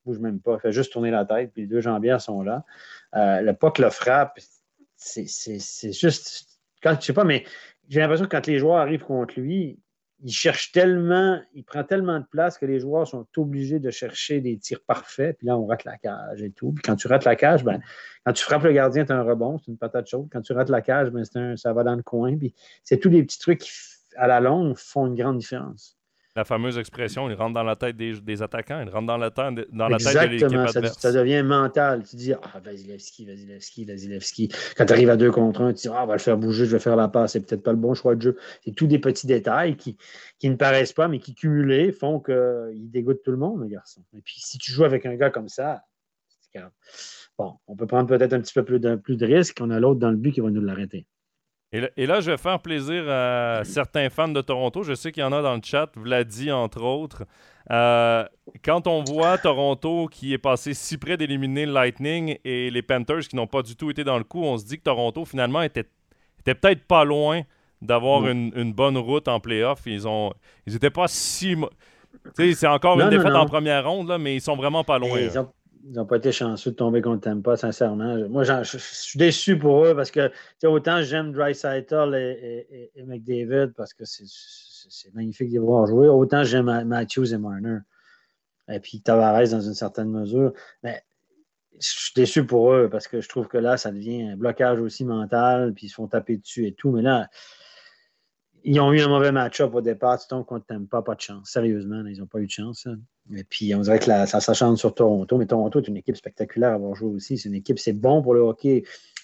bouge même pas, il fait juste tourner la tête, puis les deux jambières sont là. Euh, le puck le frappe, c'est juste. Quand, je sais pas, mais j'ai l'impression que quand les joueurs arrivent contre lui, il cherche tellement, il prend tellement de place que les joueurs sont obligés de chercher des tirs parfaits. Puis là, on rate la cage et tout. Puis quand tu rates la cage, ben, quand tu frappes le gardien, tu as un rebond, c'est une patate chaude. Quand tu rates la cage, ben, ça va dans le coin. Puis c'est tous les petits trucs qui, à la longue, font une grande différence la fameuse expression, il rentre dans la tête des, attaquants, il rentre dans la, tête, dans la tête de l'équipe adverse. Ça, devient mental. Tu dis, ah, Vasilevski, Vasilevski, Vasilevski. Quand tu arrives à deux contre un, tu dis, ah, on va le faire bouger, je vais faire la passe. C'est peut-être pas le bon choix de jeu. C'est tous des petits détails qui, qui ne paraissent pas, mais qui cumulés font qu'il dégoûte tout le monde, le garçon. Et puis, si tu joues avec un gars comme ça, bon, on peut prendre peut-être un petit peu plus de, plus de risques. On a l'autre dans le but qui va nous l'arrêter. Et là, je vais faire plaisir à certains fans de Toronto. Je sais qu'il y en a dans le chat, Vladi entre autres. Euh, quand on voit Toronto qui est passé si près d'éliminer le Lightning et les Panthers qui n'ont pas du tout été dans le coup, on se dit que Toronto finalement était, était peut-être pas loin d'avoir une, bonne route en playoff. Ils ont, ils étaient pas si. C'est encore une défaite en première ronde, là, mais ils sont vraiment pas loin ils n'ont pas été chanceux de tomber contre Tampa, sincèrement. Moi, je, suis déçu pour eux parce que autant j'aime Dry et, et, et, McDavid parce que c'est c'est magnifique de les voir jouer. Autant j'aime Matthews et Marner. Et puis Tavares dans une certaine mesure. Mais je suis déçu pour eux parce que je trouve que là, ça devient un blocage aussi mental, puis ils se font taper dessus et tout. Mais là, ils ont eu un mauvais match-up au départ. Tu tombes contre pas, pas de chance. Sérieusement, ils n'ont pas eu de chance. Et puis, on dirait que ça, ça change sur Toronto. Mais Toronto est une équipe spectaculaire à avoir joué aussi. C'est une équipe, c'est bon pour le hockey.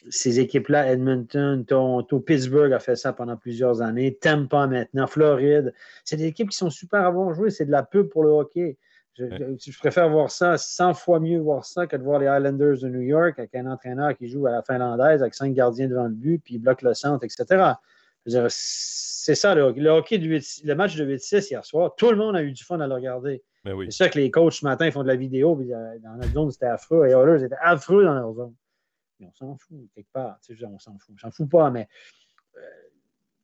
Ces équipes-là, Edmonton, Toronto, Pittsburgh a fait ça pendant plusieurs années. Tampa maintenant, Floride. C'est des équipes qui sont super à avoir joué. C'est de la pub pour le hockey. Je, préfère voir ça 100 fois mieux voir ça que de voir les Islanders de New York avec un entraîneur qui joue à la finlandaise avec cinq gardiens devant le but, puis il bloque le centre, etc. C'est ça, le, hockey du le match de 8-6 hier soir, tout le monde a eu du fun à le regarder. Ben c'est ça que les coachs ce matin font de la vidéo, puis euh, dans notre zone, c'était affreux. Les Oilers étaient affreux dans leur zone. Mais on s'en fout, quelque part. On s'en fout. On s'en fout pas, mais euh,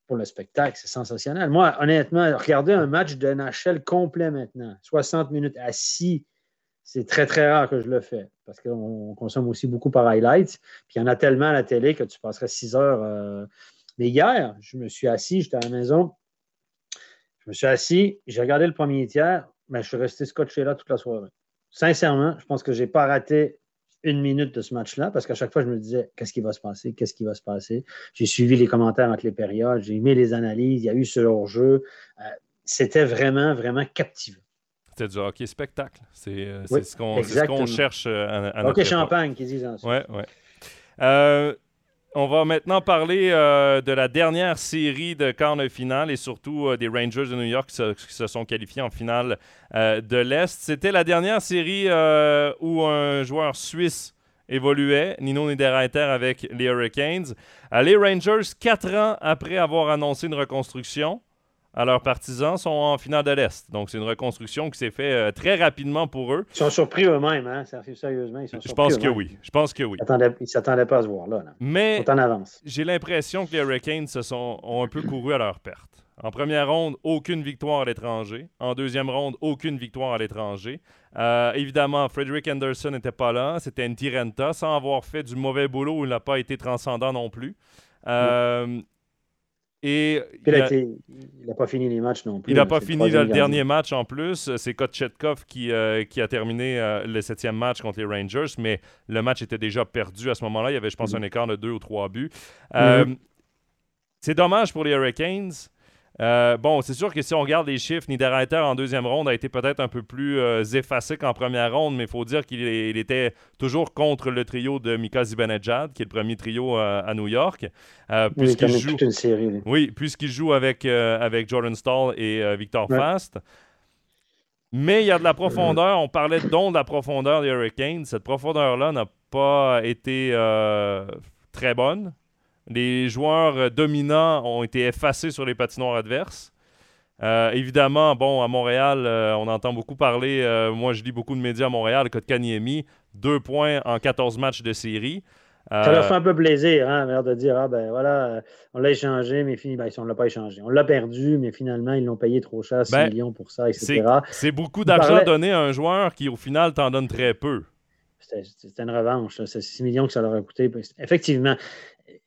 pour le spectacle, c'est sensationnel. Moi, honnêtement, regarder un match de NHL complet maintenant, 60 minutes assis, c'est très, très rare que je le fais parce qu'on consomme aussi beaucoup par highlights. Puis il y en a tellement à la télé que tu passerais 6 heures. Euh, mais hier, je me suis assis, j'étais à la maison, je me suis assis, j'ai regardé le premier tiers, mais je suis resté scotché là toute la soirée. Sincèrement, je pense que je n'ai pas raté une minute de ce match-là parce qu'à chaque fois, je me disais qu'est-ce qui va se passer, qu'est-ce qui va se passer? J'ai suivi les commentaires entre les périodes, j'ai aimé les analyses, il y a eu ce hors-jeu. Euh, c'était vraiment, vraiment captivant. C'était du hockey spectacle. C'est euh, ce qu'on cherche euh, à, à Hockey champagne, qu'ils disent ensuite. Oui, oui. On va maintenant parler euh, de la dernière série de quarts de finale et surtout euh, des Rangers de New York qui se, sont qualifiés en finale euh, de l'Est. C'était la dernière série où un joueur suisse évoluait, Nino Niederreiter avec les Hurricanes. les Rangers, quatre ans après avoir annoncé une reconstruction, à leurs partisans sont en finale de l'Est. Donc, c'est une reconstruction qui s'est faite euh, très rapidement pour eux. Ils sont surpris eux-mêmes, hein? Sérieusement, ils sont surpris Je pense que oui. Je pense que oui. Ils ne s'attendaient pas à se voir là. Mais en avance. j'ai l'impression que les Hurricanes se sont, ont un peu couru à leur perte. En première ronde, aucune victoire à l'étranger. En deuxième ronde, aucune victoire à l'étranger. Euh, évidemment, Frederick Anderson n'était pas là. C'était une Tirenta, sans avoir fait du mauvais boulot. Il n'a pas été transcendant non plus. Euh, et il n'a pas fini les matchs non plus. Il n'a pas fini le, dernier match en plus. C'est Kotchetkov qui, euh, qui a terminé euh, le septième match contre les Rangers, mais le match était déjà perdu à ce moment-là. Il y avait, je pense, mm-hmm. un écart de deux ou trois buts. Euh, mm-hmm. C'est dommage pour les Hurricanes. Euh, bon, c'est sûr que si on regarde les chiffres, Niederreiter en deuxième ronde a été peut-être un peu plus euh, effacé qu'en première ronde, mais il faut dire qu'il était toujours contre le trio de Mika Zibanejad, qui est le premier trio euh, à New York. puisqu'il joue, une série. Oui, puisqu'il joue avec, avec Jordan Stall et Victor Fast. Mais il y a de la profondeur. On parlait donc de la profondeur des Hurricanes. Cette profondeur-là n'a pas été très bonne. Les joueurs euh, dominants ont été effacés sur les patinoires adverses. Euh, évidemment, bon, à Montréal, euh, on entend beaucoup parler. moi, je lis beaucoup de médias à Montréal. Kotkaniemi, deux points en 14 matchs de série. Ça leur fait un peu plaisir, hein, de dire Ah, ben voilà, on l'a échangé, mais fini, ben, on ne l'a pas échangé. On l'a perdu, mais finalement, ils l'ont payé trop cher, 6 ben, millions pour ça, etc. C'est beaucoup d'argent donné à un joueur qui, au final, t'en donne très peu. C'était une revanche. C'est 6 millions que ça leur a coûté. Effectivement,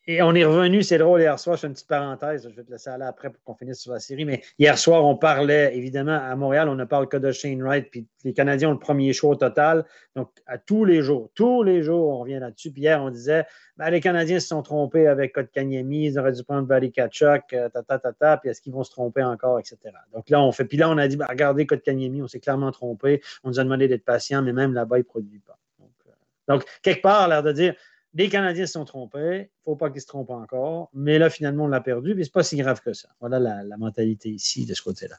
et on est revenu, c'est drôle, hier soir, je fais une petite parenthèse, je vais te laisser aller après pour qu'on finisse sur la série, mais hier soir, on parlait, évidemment, à Montréal, on ne parle que de Shane Wright, puis les Canadiens ont le premier show au total. Donc, à tous les jours, tous les jours, on revient là-dessus. Puis hier, on disait, ben, les Canadiens se sont trompés avec Kotkaniemi, ils auraient dû prendre Barry Kachuk, euh, ta, ta, ta, ta, puis est-ce qu'ils vont se tromper encore, etc. Donc là, on fait, puis là, on a dit, ben, regardez Kotkaniemi, on s'est clairement trompé, on nous a demandé d'être patient, mais même là-bas, il ne produit pas. Donc, euh, donc, quelque part, l'air de dire, les Canadiens se sont trompés. Il ne faut pas qu'ils se trompent encore. Mais là, finalement, on l'a perdu. Mais ce n'est pas si grave que ça. Voilà la, mentalité ici, de ce côté-là.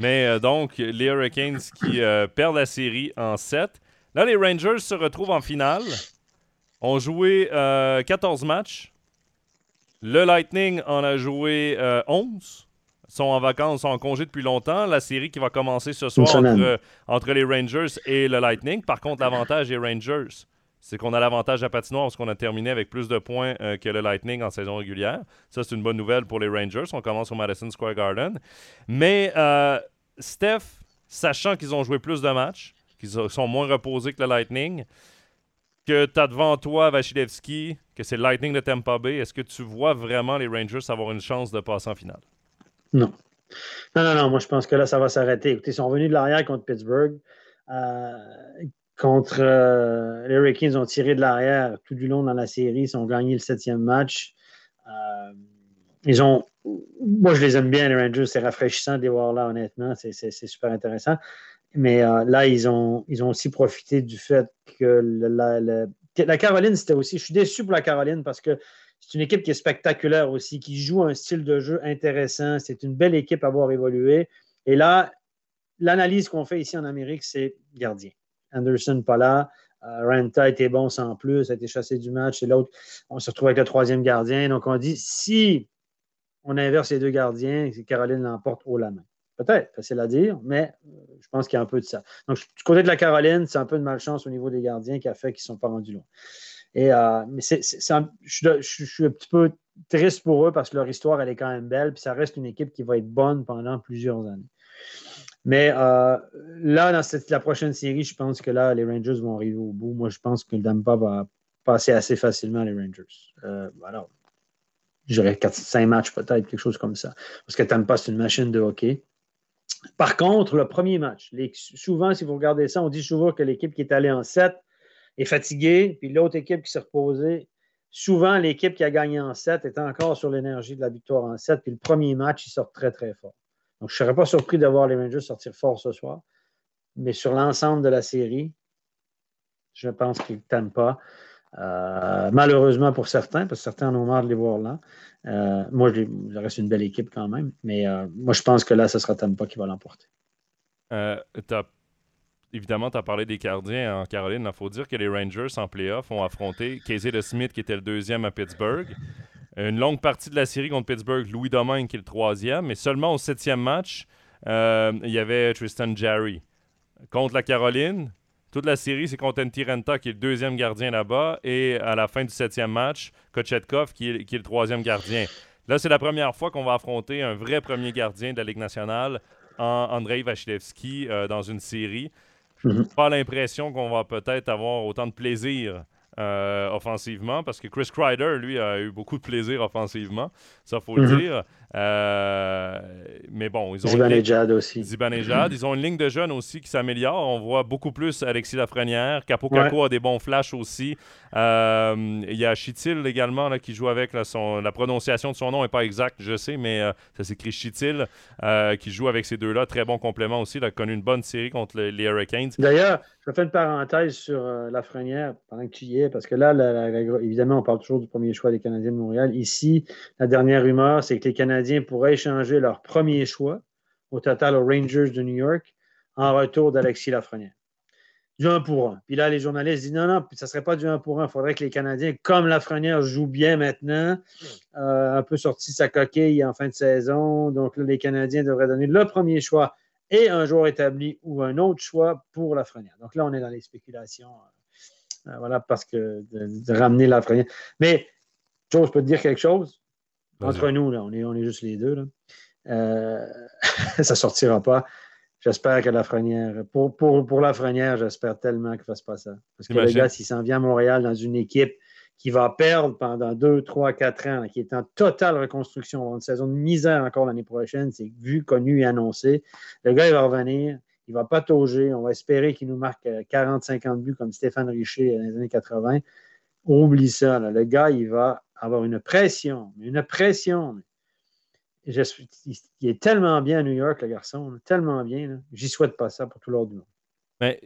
Mais euh, donc, les Hurricanes qui euh, perdent la série en 7. Là, les Rangers se retrouvent en finale. Ont joué 14 euh, matchs. Le Lightning en a joué 11 sont en vacances, sont en congé depuis longtemps. La série qui va commencer ce soir entre, entre, les Rangers et le Lightning. Par contre, l'avantage des Rangers, c'est qu'on a l'avantage à patinoire parce qu'on a terminé avec plus de points euh, que le Lightning en saison régulière. Ça, c'est une bonne nouvelle pour les Rangers. On commence au Madison Square Garden. Mais euh, Steph, sachant qu'ils ont joué plus de matchs, qu'ils sont moins reposés que le Lightning, que tu as devant toi Vasilevski, que c'est le Lightning de Tampa Bay, est-ce que tu vois vraiment les Rangers avoir une chance de passer en finale? Non. Non, non, non, moi je pense que là, ça va s'arrêter. Écoutez, ils sont venus de l'arrière contre Pittsburgh. Euh, contre euh, les Hurricanes, ont tiré de l'arrière tout du long dans la série. Ils ont gagné le septième match. Euh, ils ont. Moi, je les aime bien, les Rangers. C'est rafraîchissant de les voir là, honnêtement. C'est super intéressant. Mais là, ils ont, aussi profité du fait que la, la Caroline, c'était aussi. Je suis déçu pour la Caroline parce que c'est une équipe qui est spectaculaire aussi, qui joue un style de jeu intéressant. C'est une belle équipe à voir évoluer. Et là, l'analyse qu'on fait ici en Amérique, c'est gardien. Anderson, pas là. Euh, Renta était bon sans plus, a été chassé du match. Et l'autre, on se retrouve avec le troisième gardien. Donc, on dit si on inverse les deux gardiens, Caroline l'emporte haut la main. Peut-être, facile à dire, mais euh, je pense qu'il y a un peu de ça. Donc, du côté de la Caroline, c'est un peu de malchance au niveau des gardiens qui a fait qu'ils ne sont pas rendus loin. Et, euh, mais c'est, je, suis un petit peu triste pour eux parce que leur histoire, elle est quand même belle, puis ça reste une équipe qui va être bonne pendant plusieurs années. Mais euh, là, dans la prochaine série, je pense que là, les Rangers vont arriver au bout. Moi, je pense que le Dampa va passer assez facilement les Rangers. Euh, alors, j'aurais 4-5 matchs peut-être, quelque chose comme ça. Parce que Tampa, c'est une machine de hockey. Par contre, le premier match, souvent, si vous regardez ça, on dit souvent que l'équipe qui est allée en 7 est fatigué, puis l'autre équipe qui s'est reposée, souvent l'équipe qui a gagné en 7 est encore sur l'énergie de la victoire en 7, puis le premier match, il sort très, très fort. Donc, je ne serais pas surpris de voir les Rangers sortir fort ce soir, mais sur l'ensemble de la série, je pense qu'ils ne t'aiment pas. Euh, malheureusement pour certains, parce que certains en ont marre de les voir là. Euh, moi, je, reste une belle équipe quand même, mais euh, moi, je pense que là, ce sera Tampa qui va l'emporter. Évidemment, tu as parlé des gardiens en Caroline. Il faut dire que les Rangers en playoff ont affronté Casey de Smith, qui était le deuxième à Pittsburgh. Une longue partie de la série contre Pittsburgh, Louis Domingue, qui est le troisième. Mais seulement au septième match, euh, il y avait Tristan Jarry. Contre la Caroline, toute la série, c'est contre Renta, qui est le deuxième gardien là-bas. Et à la fin du septième match, Kochetkov, qui est, le troisième gardien. Là, c'est la première fois qu'on va affronter un vrai premier gardien de la Ligue nationale, Andrei Vasilevski, euh, dans une série. Je n'ai pas l'impression qu'on va peut-être avoir autant de plaisir euh, offensivement parce que Chris Kreider, lui, a eu beaucoup de plaisir offensivement. Ça, faut le mhm. dire. Euh, mais bon, ils ont. Zibanejad aussi. Zibanejad. Ils ont une ligne de jeunes aussi qui s'améliore. On voit beaucoup plus Alexis Lafrenière. Capo Caco a des bons flashs aussi. Euh, il y a Chitil également là, qui joue avec. son, la prononciation de son nom n'est pas exacte, je sais, mais euh, ça s'écrit Chitil qui joue avec ces deux-là. Très bon complément aussi. Il a connu une bonne série contre les, Hurricanes. D'ailleurs, je fais une parenthèse sur Lafrenière pendant que tu y es, parce que là, évidemment, on parle toujours du premier choix des Canadiens de Montréal. Ici, la dernière rumeur, c'est que les Canadiens pourraient échanger leur premier choix au total aux Rangers de New York en retour d'Alexis Lafrenière. Du 1 pour 1. Puis là, les journalistes disent non, non, ça ne serait pas du 1 pour 1. Il faudrait que les Canadiens, comme Lafrenière joue bien maintenant, euh, un peu sorti sa coquille en fin de saison. Donc là, les Canadiens devraient donner le premier choix et un joueur établi ou un autre choix pour Lafrenière. Donc là, on est dans les spéculations. Euh, euh, voilà, parce que de, ramener Lafrenière. Mais, Joe, je peux te dire quelque chose? Entre nous, là, on, est, on est juste les deux. Là. Euh, ça ne sortira pas. J'espère que la frenière, pour, pour, pour la frenière, j'espère tellement qu'il ne fasse pas ça. Parce que le gars, s'il s'en vient à Montréal dans une équipe qui va perdre pendant 2, 3, 4 ans, qui est en totale reconstruction, une saison de misère encore l'année prochaine, c'est vu, connu et annoncé. Le gars, il va revenir, il va pas tauger. On va espérer qu'il nous marque 40-50 euh, buts comme Stéphane Richer dans les années 80. Oublie ça. Le gars, il va avoir une pression, une pression. Je suis, il est tellement bien à New York, le garçon, tellement bien. J'y souhaite pas ça pour tout l'ordre du monde. Mais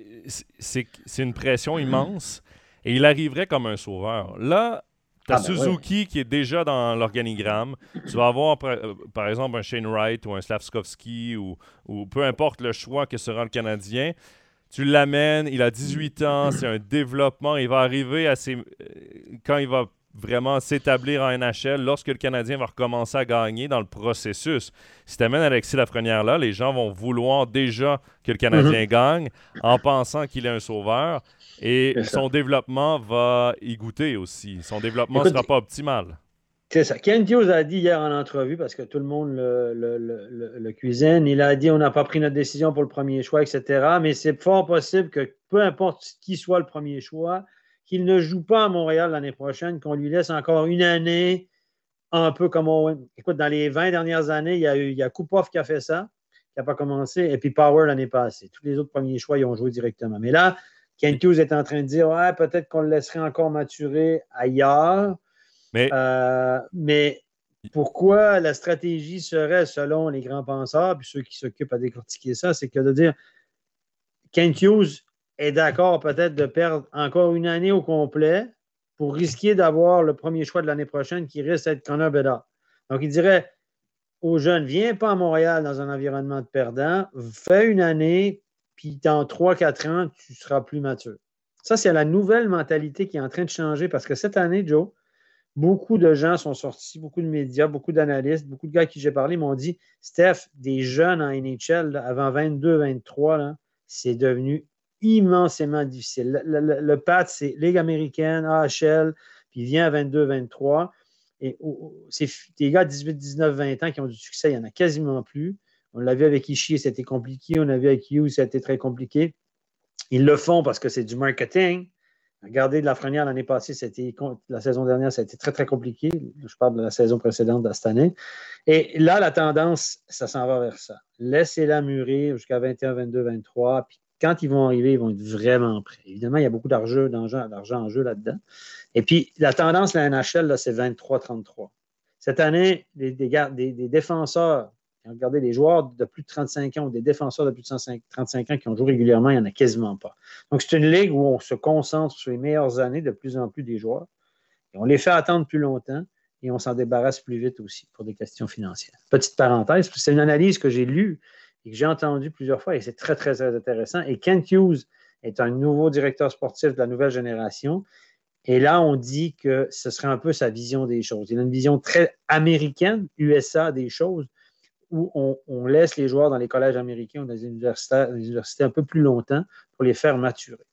c'est une pression immense et il arriverait comme un sauveur. Là, tu as ah, ben Suzuki qui est déjà dans l'organigramme. Tu vas avoir, euh, par exemple, un Shane Wright ou un Slavskovski ou, ou peu importe le choix que sera le Canadien tu l'amènes, il a 18 ans, c'est un développement, il va arriver à ses... Euh, quand il va vraiment s'établir en NHL lorsque le Canadien va recommencer à gagner dans le processus. Si tu amènes Alexis Lafrenière là, les gens vont vouloir déjà que le Canadien mhm. gagne en pensant qu'il est un sauveur et son développement va y goûter aussi. Son développement ne sera pas optimal. C'est ça. Ken Hughes a dit hier en entrevue, parce que tout le monde le, cuisine, il a dit on n'a pas pris notre décision pour le premier choix, etc. Mais c'est fort possible que peu importe qui soit le premier choix, qu'il ne joue pas à Montréal l'année prochaine, qu'on lui laisse encore une année un peu comme Owen. Écoute, dans les 20 dernières années, il y a eu Kupov qui a fait ça, qui n'a pas commencé, et puis Power l'année passée. Tous les autres premiers choix, ils ont joué directement. Mais là, Kent Hughes est en train de dire ouais, peut-être qu'on le laisserait encore maturer ailleurs. Mais, euh, mais pourquoi la stratégie serait, selon les grands penseurs, puis ceux qui s'occupent à décortiquer ça, c'est que de dire Kent Hughes est d'accord peut-être de perdre encore une année au complet pour risquer d'avoir le premier choix de l'année prochaine qui risque d'être Connor Bedard. Donc, il dirait aux jeunes, viens pas à Montréal dans un environnement de perdant, fais une année, puis dans 3-4 ans, tu seras plus mature. Ça, c'est la nouvelle mentalité qui est en train de changer parce que cette année, Joe, beaucoup de gens sont sortis, beaucoup de médias, beaucoup d'analystes, beaucoup de gars à qui j'ai parlé m'ont dit Steph, des jeunes en NHL avant 22-23, c'est devenu immensément difficile. Le, le, PAT, c'est Ligue américaine, AHL, puis vient à 22-23. Et c'est des gars de 18, 19, 20 ans qui ont du succès, il n'y en a quasiment plus. On l'a vu avec Ishii, c'était compliqué. On l'a vu avec Hughes, c'était très compliqué. Ils le font parce que c'est du marketing. Regardez de la Lafrenière l'année passée, c'était la saison dernière, ça a été très, très compliqué. Je parle de la saison précédente de cette année. Et là, la tendance, ça s'en va vers ça. Laissez-la mûrir jusqu'à 21, 22, 23. Puis quand ils vont arriver, ils vont être vraiment prêts. Évidemment, il y a beaucoup d'argent en jeu là-dedans. Et puis, la tendance la NHL, c'est 23-33. Cette année, des, des défenseurs Regardez, les joueurs de plus de 35 ans ou des défenseurs de plus de 35 ans qui ont joué régulièrement, il n'y en a quasiment pas. Donc, c'est une ligue où on se concentre sur les meilleures années de plus en plus des joueurs. Et on les fait attendre plus longtemps et on s'en débarrasse plus vite aussi pour des questions financières. Petite parenthèse, c'est une analyse que j'ai lue et que j'ai entendue plusieurs fois et c'est très, très, très intéressant. Et Kent Hughes est un nouveau directeur sportif de la nouvelle génération. Et là, on dit que ce serait un peu sa vision des choses. Il a une vision très américaine, USA des choses, où on, laisse les joueurs dans les collèges américains ou dans les universités, un peu plus longtemps pour les faire maturer.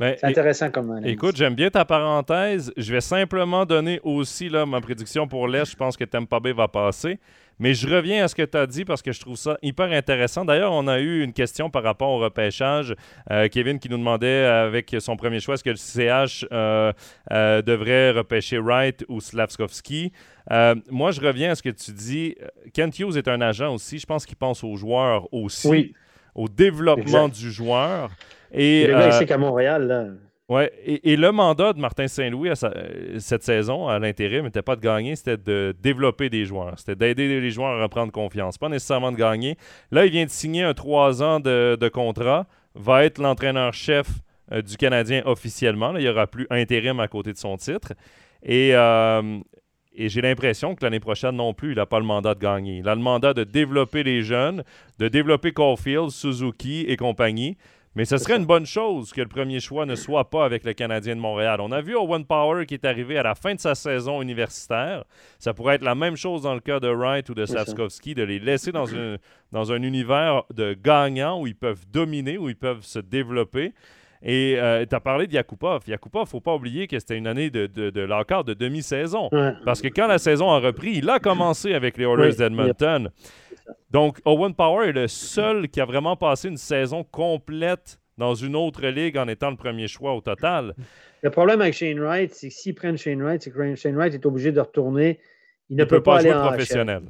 Ben, c'est intéressant comme analyse. Écoute, j'aime bien ta parenthèse. Je vais simplement donner aussi là, ma prédiction pour l'Est. Je pense que Tampa Bay va passer. Mais je reviens à ce que tu as dit parce que je trouve ça hyper intéressant. D'ailleurs, on a eu une question par rapport au repêchage. Euh, Kevin qui nous demandait avec son premier choix est-ce que le CH euh, euh, devrait repêcher Wright ou Slavskovski. moi, je reviens à ce que tu dis. Kent Hughes est un agent aussi. Je pense qu'il pense aux joueurs aussi, au développement du joueur. Et, le gars, qu'à Montréal, là. Ouais, et, le mandat de Martin Saint-Louis cette saison, à l'intérim, n'était pas de gagner, c'était de développer des joueurs. C'était d'aider les joueurs à reprendre confiance, pas nécessairement de gagner. Là, il vient de signer un trois ans de, contrat, va être l'entraîneur-chef euh, du Canadien officiellement. il n'y aura plus intérim à côté de son titre. Et, euh, et j'ai l'impression que l'année prochaine non plus, il n'a pas le mandat de gagner. Il a le mandat de développer les jeunes, de développer Caulfield, Suzuki et compagnie. Mais ce serait une bonne chose que le premier choix ne soit pas avec le Canadien de Montréal. On a vu Owen Power qui est arrivé à la fin de sa saison universitaire. Ça pourrait être la même chose dans le cas de Wright ou de Sapkowski, de les laisser dans, dans un univers de gagnants où ils peuvent dominer, où ils peuvent se développer. Et euh, tu as parlé de Yakupov. Yakupov, faut pas oublier que c'était une année de, de, de de demi-saison. Parce que quand la saison a repris, il a commencé avec les Oilers d'Edmonton. Donc, Owen Power est le seul qui a vraiment passé une saison complète dans une autre ligue en étant le premier choix au total. Le problème avec Shane Wright, c'est que s'ils prennent Shane Wright, c'est que Shane Wright est obligé de retourner. Il ne peut, pas, aller en professionnel.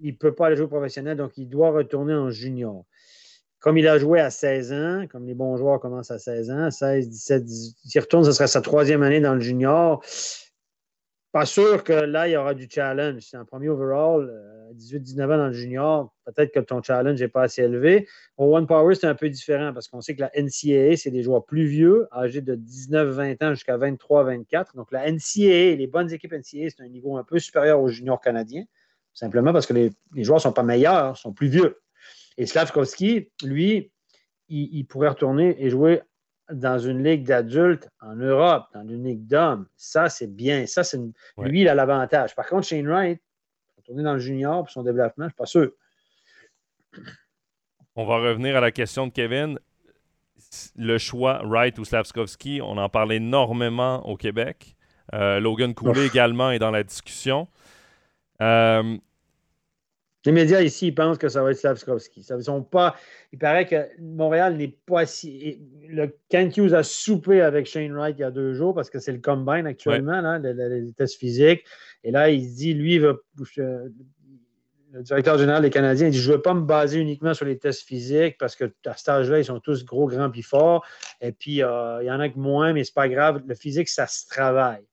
Il ne peut pas aller jouer professionnel, donc il doit retourner en junior. Comme il a joué à 16 ans, comme les bons joueurs commencent à 16 ans, 16, 17, 18, il retourne, ce sera sa troisième année dans le junior. Pas sûr que là, il y aura du challenge. C'est un premier overall, 18-19 euh, ans dans le junior. Peut-être que ton challenge n'est pas assez élevé. Au One Power, c'est un peu différent parce qu'on sait que la NCAA, c'est des joueurs plus vieux, âgés de 19-20 ans jusqu'à 23-24. Donc, la NCAA, les bonnes équipes NCAA, c'est un niveau un peu supérieur aux juniors canadiens, simplement parce que les, joueurs ne sont pas meilleurs, sont plus vieux. Et Slavkovski, lui, il pourrait retourner et jouer dans une ligue d'adultes en Europe, dans une ligue d'hommes, ça, c'est bien. Ça, c'est Lui, il a l'avantage. Par contre, Shane Wright, retourner dans le junior pour son développement, je ne suis pas sûr. On va revenir à la question de Kevin. Le choix Wright ou Slavskovski, on en parle énormément au Québec. Euh, Logan Cooley également est dans la discussion. Euh, Les médias ici, ils pensent que ça va être Slavskovski. Ça, sont pas, il paraît que Montréal n'est pas si. Le Kent Hughes a soupé avec Shane Wright il y a deux jours parce que c'est le combine actuellement, là, les, tests physiques. Et là, il se dit, lui, le directeur général des Canadiens, il dit Je ne veux pas me baser uniquement sur les tests physiques parce que à cet âge-là, ils sont tous gros, grands puis forts. Et puis, euh, il y en a que moins, mais ce n'est pas grave. Le physique, ça se travaille.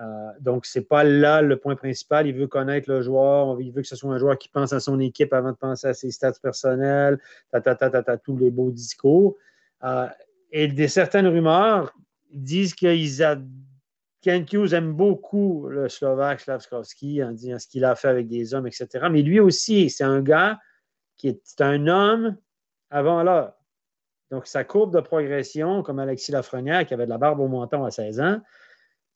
Euh, donc, ce n'est pas là le point principal. Il veut connaître le joueur. Il veut que ce soit un joueur qui pense à son équipe avant de penser à ses stats personnels, ta, ta, tous les beaux discours. Euh, et des certaines rumeurs disent qu'ils. Ken Hughes aime beaucoup le Slovaque Slavskovski en disant ce qu'il a fait avec des hommes, etc. Mais lui aussi, c'est un gars qui est un homme avant l'heure. Donc, sa courbe de progression, comme Alexis Lafrenière, qui avait de la barbe au menton à 16 ans,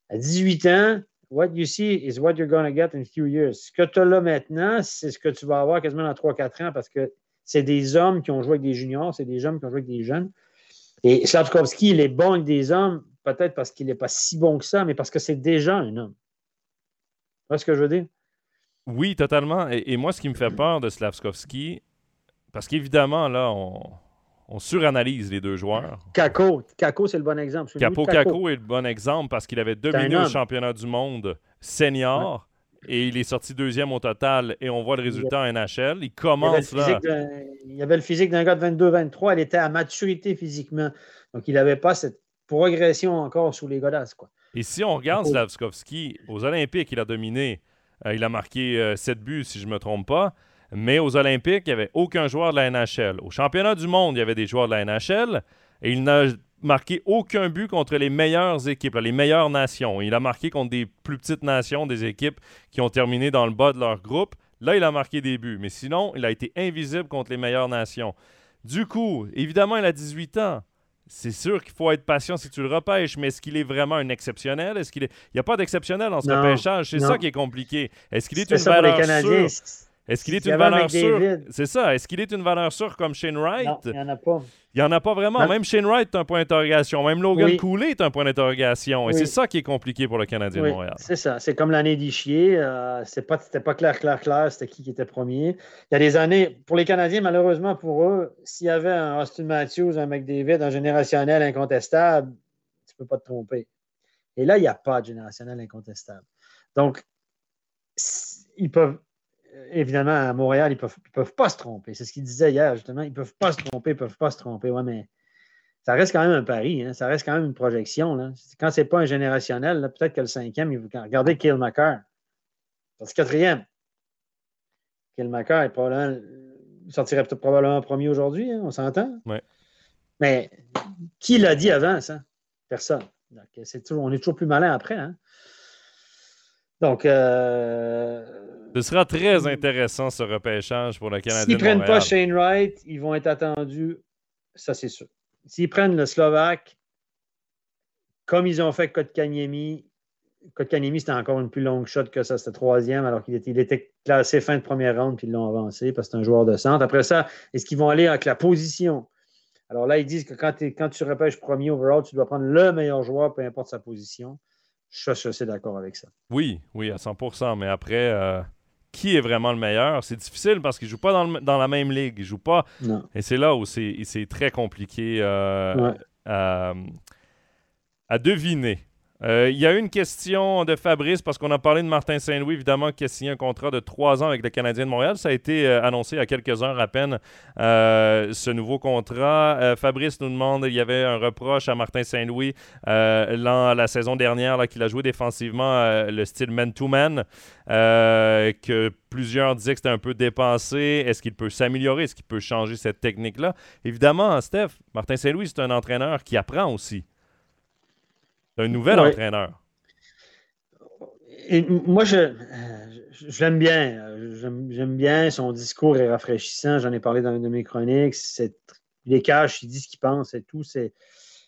à 18 ans, what you see is what you're going to get in a few years. Ce que tu as là maintenant, c'est ce que tu vas avoir quasiment dans 3-4 ans parce que c'est des hommes qui ont joué avec des juniors, c'est des hommes qui ont joué avec des jeunes. Et Slavkovski, il est bon avec des hommes, peut-être parce qu'il n'est pas si bon que ça, mais parce que c'est déjà un homme. Tu vois ce que je veux dire? Oui, totalement. Et, moi, ce qui me fait peur de Slavkovski, parce qu'évidemment, là, on, on suranalyse les deux joueurs. Kako, Kako c'est le bon exemple. Capo Kako est le bon exemple parce qu'il avait dominé le championnat du monde senior. Et il est sorti deuxième au total et on voit le résultat en NHL. Il commence là. Il avait le physique d'un gars de 22-23. Il était à maturité physiquement. Donc, il n'avait pas cette progression encore sous les godasses. Quoi. Et si on regarde Slavskovski, aux Olympiques, il a dominé. Euh, il a marqué 7 euh, buts, si je ne me trompe pas. Mais aux Olympiques, il n'y avait aucun joueur de la NHL. Au championnat du monde, il y avait des joueurs de la NHL et il n'a marqué aucun but contre les meilleures équipes, les meilleures nations. Il a marqué contre des plus petites nations, des équipes qui ont terminé dans le bas de leur groupe. Là, il a marqué des buts. Mais sinon, il a été invisible contre les meilleures nations. Du coup, évidemment, il a 18 ans. C'est sûr qu'il faut être patient si tu le repêches, mais est-ce qu'il est vraiment un exceptionnel? Est-ce qu'il est... Il n'y a pas d'exceptionnel dans ce repêchage. C'est ça qui est compliqué. Est-ce qu'il est, une valeur sûre? Est-ce qu'il est une valeur sûre? C'est ça. Est-ce qu'il est une valeur sûre comme Shane Wright? Non, il n'y en a pas. Il n'y en a pas vraiment. Même Shane Wright est un point d'interrogation. Même Logan Cooley est un point d'interrogation. Et c'est ça qui est compliqué pour le Canadien de Montréal. C'est ça. C'est comme l'année d'Ichier. Euh, Ce n'était pas, clair, clair, clair, c'était qui qui était premier. Il y a des années, pour les Canadiens, malheureusement pour eux, s'il y avait un Austin Matthews, un McDavid, un générationnel incontestable, tu ne peux pas te tromper. Et là, il n'y a pas de générationnel incontestable. Donc, ils peuvent évidemment, à Montréal, ils ne peuvent, peuvent pas se tromper. C'est ce qu'il disait hier, justement. Ils ne peuvent pas se tromper, ils ne peuvent pas se tromper. Ouais, mais ça reste quand même un pari. Hein. Ça reste quand même une projection. Là. Quand ce n'est pas un générationnel, peut-être que le cinquième, il regardez Kill McCarr. C'est quatrième. Kill McCarr il sortirait probablement premier aujourd'hui, hein, on s'entend? Ouais. Mais qui l'a dit avant, ça? Personne. on est toujours plus malin après. Hein? Donc, euh, ce sera très intéressant ce repêchage pour le Canadien. S'ils ne prennent pas Shane Wright, ils vont être attendus, ça c'est sûr. S'ils prennent le Slovaque, comme ils ont fait Kotkaniemi, Kotkaniemi c'était encore une plus longue shot que ça, c'était troisième, alors qu'il était, était, classé fin de première ronde, puis ils l'ont avancé parce que c'est un joueur de centre. Après ça, est-ce qu'ils vont aller avec la position? Alors là, ils disent que quand, quand tu repêches premier overall, tu dois prendre le meilleur joueur, peu importe sa position. Je suis assez d'accord avec ça. Oui, oui, à 100% Mais après, euh, qui est vraiment le meilleur? C'est difficile parce qu'il ne joue pas dans, la même ligue. Il joue pas. Et c'est là où c'est très compliqué euh, à, deviner. Euh, il y a une question de Fabrice, parce qu'on a parlé de Martin Saint-Louis, évidemment, qui a signé un contrat de trois ans avec le Canadien de Montréal. Ça a été euh, annoncé il y a quelques heures à peine, euh, ce nouveau contrat. Fabrice nous demande, il y avait un reproche à Martin Saint-Louis la saison dernière, qu'il a joué défensivement le style man-to-man, que plusieurs disaient que c'était un peu dépensé. Est-ce qu'il peut s'améliorer? Est-ce qu'il peut changer cette technique-là? Évidemment, Steph, Martin Saint-Louis, c'est un entraîneur qui apprend aussi un nouvel entraîneur. Et moi, je, je l'aime bien. J'aime bien. Son discours est rafraîchissant. J'en ai parlé dans une de mes chroniques. Les caches, il dit ce qu'il pense et tout. C'est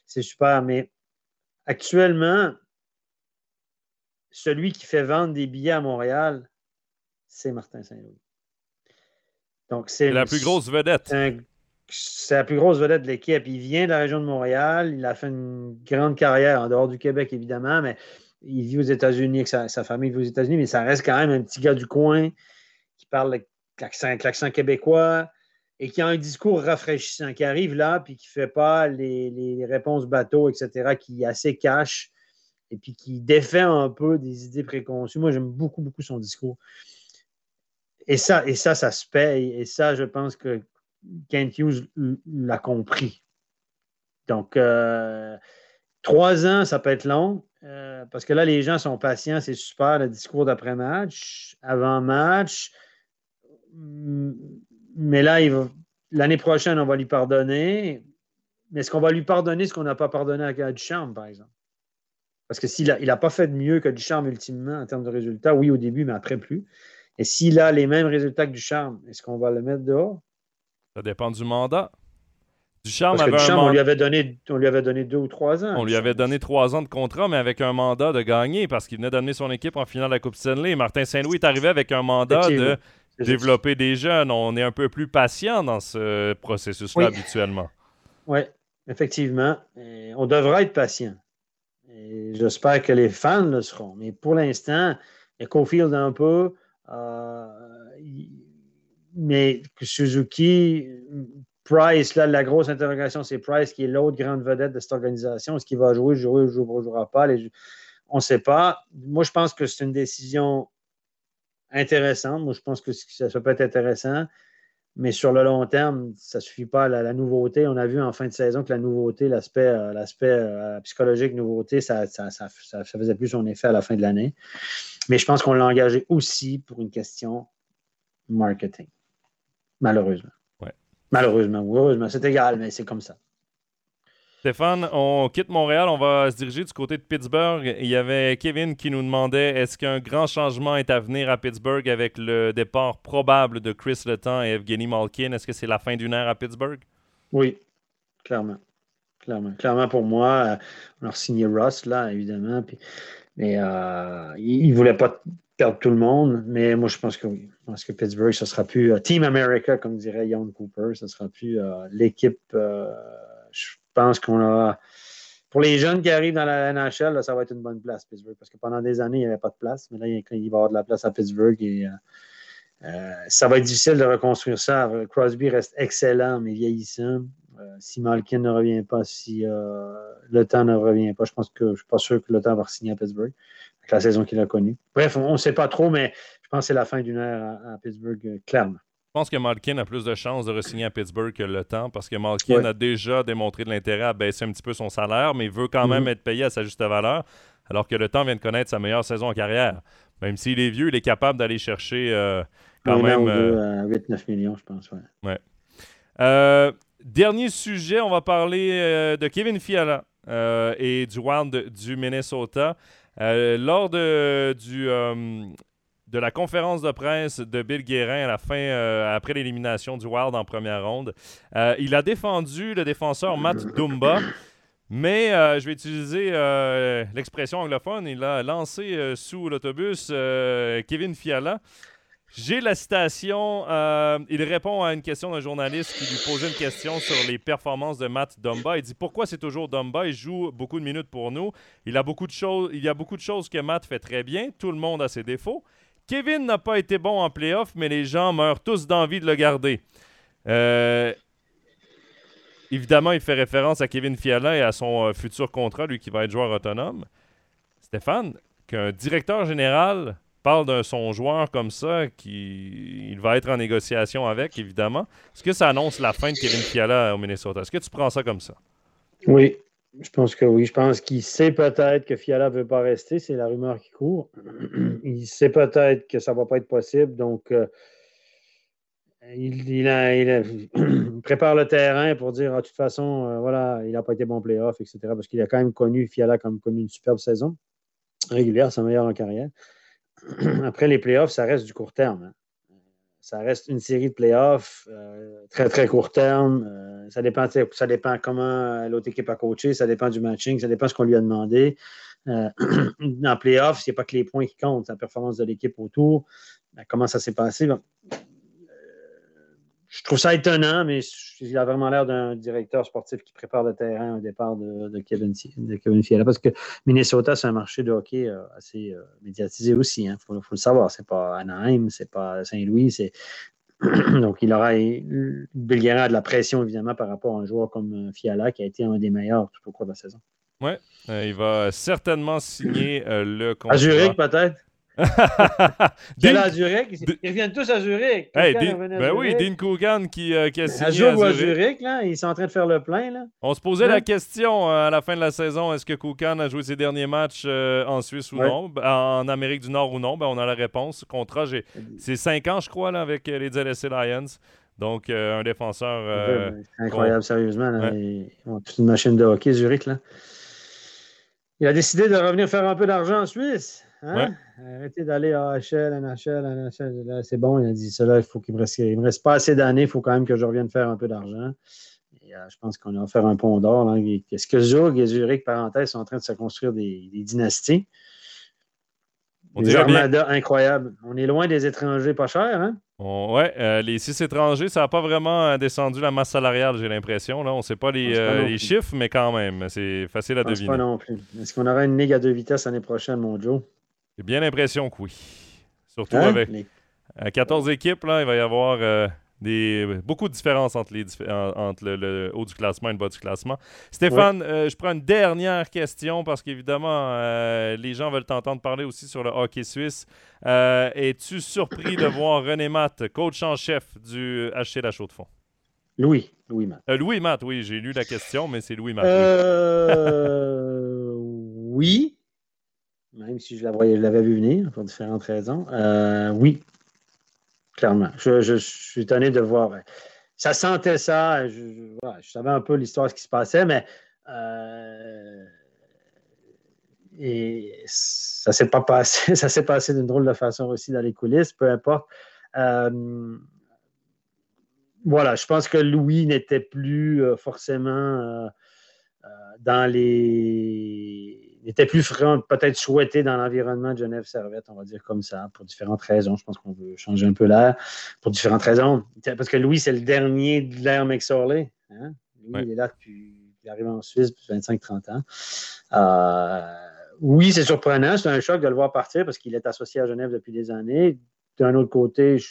super. Mais actuellement, celui qui fait vendre des billets à Montréal, c'est Martin Saint-Louis. Donc, c'est la plus grosse vedette c'est la plus grosse vedette de l'équipe. Il vient de la région de Montréal. Il a fait une grande carrière en dehors du Québec, évidemment, mais il vit aux États-Unis, sa, famille vit aux États-Unis, mais ça reste quand même un petit gars du coin qui parle l'accent québécois, et qui a un discours rafraîchissant, qui arrive là, puis qui ne fait pas les, réponses bateaux, etc., qui est assez cash, et puis qui défait un peu des idées préconçues. Moi, j'aime beaucoup, beaucoup son discours. Et ça, et ça, ça se paye. Et ça, je pense que Kent Hughes l'a compris. Donc, euh, trois ans, ça peut être long, euh, parce que là, les gens sont patients, c'est super, le discours d'après-match, avant-match. Mais là, l'année prochaine, on va lui pardonner. Mais est-ce qu'on va lui pardonner ce qu'on n'a pas pardonné à Ducharme, par exemple? Parce que s'il n'a pas fait de mieux que Ducharme ultimement en termes de résultats, oui au début, mais après plus. Et s'il a les mêmes résultats que Ducharme, est-ce qu'on va le mettre dehors? Ça dépend du mandat. Ducharme, Parce que Ducharme on, lui avait donné, on lui avait donné deux ou trois ans. On lui avait donné trois ans de contrat, mais avec un mandat de gagner parce qu'il venait d'amener son équipe en finale de la Coupe Stanley. Martin Saint-Louis est arrivé avec un mandat de développer des jeunes. On est un peu plus patient dans ce processus-là habituellement. Oui, effectivement. on devrait être patient. J'espère que les fans le seront. Mais pour l'instant, il y a Cofield un peu. Euh, mais Suzuki, Price, là, la grosse interrogation, c'est Price qui est l'autre grande vedette de cette organisation. Est-ce qu'il va jouer, jouer, ou jouera, jouera pas? On ne sait pas. Moi, je pense que c'est une décision intéressante. Moi, je pense que ça, peut être intéressant. Mais sur le long terme, ça ne suffit pas. La, nouveauté, on a vu en fin de saison que la nouveauté, l'aspect euh, euh, psychologique nouveauté, ça, ça, faisait plus son effet à la fin de l'année. Mais je pense qu'on l'a engagé aussi pour une question marketing, malheureusement. Malheureusement ou heureusement, c'est égal, mais c'est comme ça. Stéphane, on quitte Montréal, on va se diriger du côté de Pittsburgh. Il y avait Kevin qui nous demandait est-ce qu'un grand changement est à venir à Pittsburgh avec le départ probable de Chris Letang et Evgeny Malkin? Est-ce que c'est la fin d'une ère à Pittsburgh? Oui, clairement. Clairement. Clairement pour moi, euh, on a signé Ross, là, évidemment. mais euh, il ne voulait pas perdre tout le monde, mais moi, je pense que oui. Pense que Pittsburgh, ce sera plus euh, Team America, comme dirait Jon Cooper. Ce sera plus l'équipe. je pense qu'on a. Pour les jeunes qui arrivent dans la NHL, ça va être une bonne place, Pittsburgh, parce que pendant des années, il n'y avait pas de place. Mais là, il va y avoir de la place à Pittsburgh et euh, euh, ça va être difficile de reconstruire ça. Crosby reste excellent, mais vieillissant. Euh, si Malkin ne revient pas, si le temps ne revient pas, je pense que je ne suis pas sûr que le temps va signer à Pittsburgh avec la saison qu'il a connue. Bref, on ne sait pas trop, mais pense que c'est la fin d'une ère à Pittsburgh, clairement. Je pense que Malkin a plus de chances de re-signer à Pittsburgh que le temps parce que Malkin a déjà démontré de l'intérêt à baisser un petit peu son salaire, mais il veut quand même mhm. être payé à sa juste valeur, alors que le temps vient de connaître sa meilleure saison en carrière. Même s'il est vieux, il est capable d'aller chercher euh, quand même. 8-9 euh, millions, je pense. Ouais. Euh, dernier sujet, on va parler de Kevin Fiala et du Wild du Minnesota. lors de, du de la conférence de presse de Bill Guérin à la fin, euh, après l'élimination du Wild en première ronde. Euh, il a défendu le défenseur Matt Dumba. Mais euh, je vais utiliser l'expression anglophone. Il a lancé sous l'autobus Kevin Fiala. J'ai la citation. il répond à une question d'un journaliste qui lui posait une question sur les performances de Matt Dumba. Il dit pourquoi c'est toujours Dumba? Il joue beaucoup de minutes pour nous. Il a beaucoup de. Il y a beaucoup de choses que Matt fait très bien. Tout le monde a ses défauts. Kevin n'a pas été bon en playoff, mais les gens meurent tous d'envie de le garder. Euh, évidemment, il fait référence à Kevin Fiala et à son euh, futur contrat, lui qui va être joueur autonome. Stéphane, qu'un directeur général parle de son joueur comme ça, qui il va être en négociation avec, évidemment. Est-ce que ça annonce la fin de Kevin Fiala au Minnesota? Est-ce que tu prends ça comme ça? Oui, je pense que oui. Je pense qu'il sait peut-être que Fiala ne veut pas rester. C'est la rumeur qui court. Il sait peut-être que ça ne va pas être possible. Donc, euh, il, prépare le terrain pour dire, ah, de toute façon, euh, voilà, il n'a pas été bon playoff, etc. Parce qu'il a quand même connu, Fiala comme une superbe saison régulière, sa meilleure en carrière. Après les playoffs, ça reste du court terme. Hein ça reste une série de playoffs euh, très, très court terme. Euh, ça, dépend, ça dépend comment l'autre équipe a coaché, ça dépend du matching, ça dépend ce qu'on lui a demandé. Euh, dans playoffs, n'y a pas que les points qui comptent, la performance de l'équipe autour. Ben, comment ça s'est passé? Je trouve ça étonnant, mais il a vraiment l'air d'un directeur sportif qui prépare le terrain au départ de, Kevin, de Kevin Fiala. Parce que Minnesota, c'est un marché de hockey euh, assez euh, médiatisé aussi. Il hein. faut, le savoir. C'est pas Anaheim, c'est pas Saint-Louis. Donc, il aura. A de la pression, évidemment, par rapport à un joueur comme Fiala, qui a été un des meilleurs tout au cours de la saison. Oui, il va certainement signer le contrat. À Zurich, peut-être? Dean... à Zurich? Ils reviennent tous à Zurich. ben oui, Dean Coogan qui, euh, qui a signé à, Zurich. là, ils sont en train de faire le plein. Là. On se posait la question euh, à la fin de la saison est-ce que Coogan a joué ses derniers matchs euh, en Suisse ou non? Ben, En Amérique du Nord ou non? Ben, On a la réponse. Contrat, c'est 5 ans, je crois, là, avec les LSC Lions. Donc, un défenseur. incroyable, sérieusement. Là, ils ont toute une machine de hockey, Zurich. Là. Il a décidé de revenir faire un peu d'argent en Suisse. Hein? Arrêtez d'aller à HL, NHL, NHL. C'est bon, il a dit cela, il faut qu'il me reste, il me reste pas assez d'années, il faut quand même que je revienne faire un peu d'argent. Euh, je pense qu'on a faire un pont d'or. Est-ce que Zurg et Zurich, parenthèse, sont en train de se construire des, dynasties? On des armadas incroyables. On est loin des étrangers pas chers, hein? Oui, euh, les six étrangers, ça n'a pas vraiment euh, descendu la masse salariale, j'ai l'impression. On ne sait pas les, chiffres, mais quand même, c'est facile à deviner. Pas non plus. Est-ce qu'on aura une ligue à deux vitesses l'année prochaine, mon Joe? J'ai bien l'impression que oui. Surtout hein? avec 14 équipes, là, il va y avoir euh, des, beaucoup de différences entre, les, entre le, haut du classement et le bas du classement. Stéphane, euh, je prends une dernière question parce qu'évidemment, euh, les gens veulent t'entendre parler aussi sur le hockey suisse. Es-tu surpris de voir René Matt, coach en chef du HC La Chaux-de-Fonds? Louis, Louis Matt. Louis Matt, oui, j'ai lu la question, mais c'est Louis Matt. oui même si je l'avais vu venir pour différentes raisons. Euh, oui, clairement. Je, suis étonné de voir. Ça sentait ça. Je, savais un peu l'histoire, ce qui se passait, mais euh, et ça s'est pas passé. Ça s'est passé d'une drôle de façon aussi dans les coulisses, peu importe. Euh, voilà, je pense que Louis n'était plus forcément dans les était plus peut-être souhaité dans l'environnement de Genève Servette, on va dire comme ça, pour différentes raisons. Je pense qu'on veut changer un peu l'air pour différentes raisons. Parce que Louis, c'est le dernier de l'ère McSorley. Hein? Louis, il est là depuis. Il arrive en Suisse depuis 25-30 ans. Euh, oui, c'est surprenant. C'est un choc de le voir partir parce qu'il est associé à Genève depuis des années. D'un autre côté, je,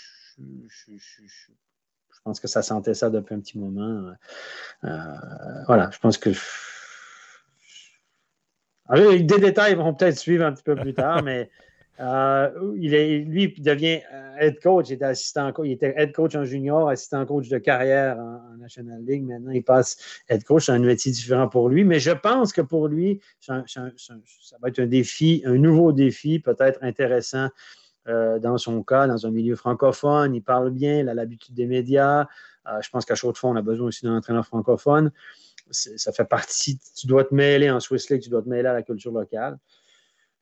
pense que ça sentait ça depuis un petit moment. Euh, voilà, je pense que des détails vont peut-être suivre un petit peu plus tard, mais euh, il est, lui, devient euh, head coach. Il était, il était head coach en junior, assistant coach de carrière en, National League. Maintenant, il passe head coach. C'est un métier différent pour lui. Mais je pense que pour lui, ça, va être un défi, un nouveau défi, peut-être intéressant euh, dans son cas, dans un milieu francophone. Il parle bien, il a l'habitude des médias. je pense qu'à chaud de fond, on a besoin aussi d'un entraîneur francophone ça fait partie, tu dois te mêler en Swiss League, tu dois te mêler à la culture locale.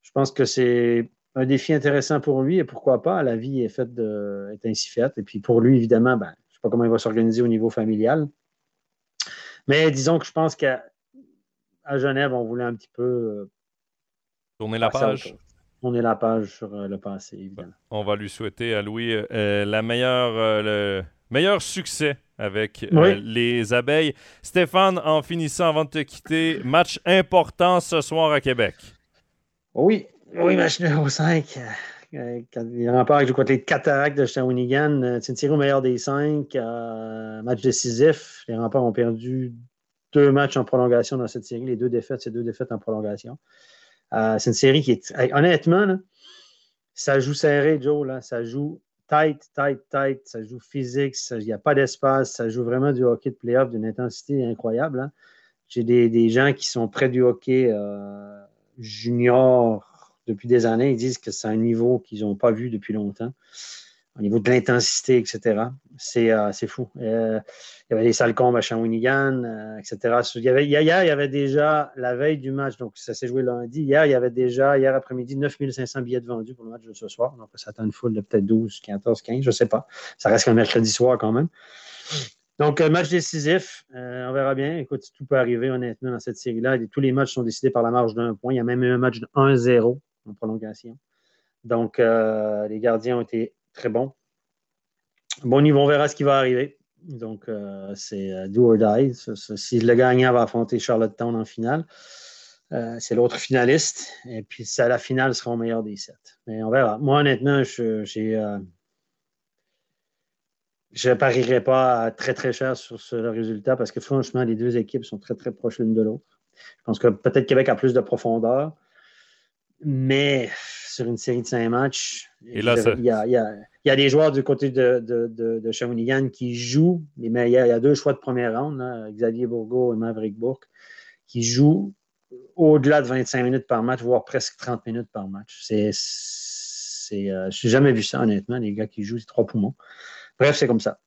Je pense que c'est un défi intéressant pour lui et pourquoi pas, la vie est faite de, est ainsi faite. Et puis pour lui, évidemment, ben, je ne sais pas comment il va s'organiser au niveau familial. Mais disons que je pense qu'à Genève, on voulait un petit peu euh, tourner la page. Tourner la page sur euh, le passé, évidemment. On va lui souhaiter à Louis euh, la meilleure, le meilleur succès avec euh, les abeilles. Stéphane, en finissant avant de te quitter, match important ce soir à Québec. Oui, oui, match numéro 5. Euh, les remparts jouent contre les Cataractes de Shawinigan. Euh, c'est une série au meilleur des cinq. match décisif. Les remparts ont perdu deux matchs en prolongation dans cette série. Les deux défaites, c'est deux défaites en prolongation. c'est une série qui est. honnêtement, ça joue serré, Joe. Là, ça joue tight, tight, tight. Ça joue physique, il n'y a pas d'espace. Ça joue vraiment du hockey de playoff d'une intensité incroyable. Hein. J'ai des, gens qui sont près du hockey euh, junior depuis des années. Ils disent que c'est un niveau qu'ils n'ont pas vu depuis longtemps au niveau de l'intensité, etc. Euh, c'est fou. Euh, il y avait des Salcombes à Shawinigan, euh, etc. Il y hier, il y avait déjà la veille du match, donc ça s'est joué lundi. Hier, il y avait déjà, hier après-midi, 9500 billets vendus pour le match de ce soir. Donc ça attend une foule de peut-être 12, 14, 15, je ne sais pas. Ça reste qu'un mercredi soir quand même. Donc, match décisif, on verra bien. Écoute, tout peut arriver honnêtement dans cette série-là. Tous les matchs sont décidés par la marge d'un point. Il y a même eu un match de 1-0 en prolongation. Donc, les gardiens ont été très bon. Bon on verra ce qui va arriver. Donc, euh, c'est euh, do or die. Si le gagnant va affronter Charlottetown en finale, euh, c'est l'autre finaliste. Et puis, ça, la finale sera au meilleur des sept. Mais on verra. Moi, honnêtement, j'ai. je ne parierais pas très très cher sur ce résultat parce que franchement, les deux équipes sont très très proches l'une de l'autre. Je pense que peut-être Québec a plus de profondeur, mais sur une série de cinq matchs, il, y a, des joueurs du côté de, de, Shawinigan qui jouent, mais il y, a, deux choix de première ronde, Xavier Bourgo et Maverick Bourque, qui jouent au-delà de 25 minutes par match, voire presque 30 minutes par match. C'est, c'est, euh, je n'ai jamais vu ça, honnêtement, les gars qui jouent, c'est trois poumons. Bref, c'est comme ça.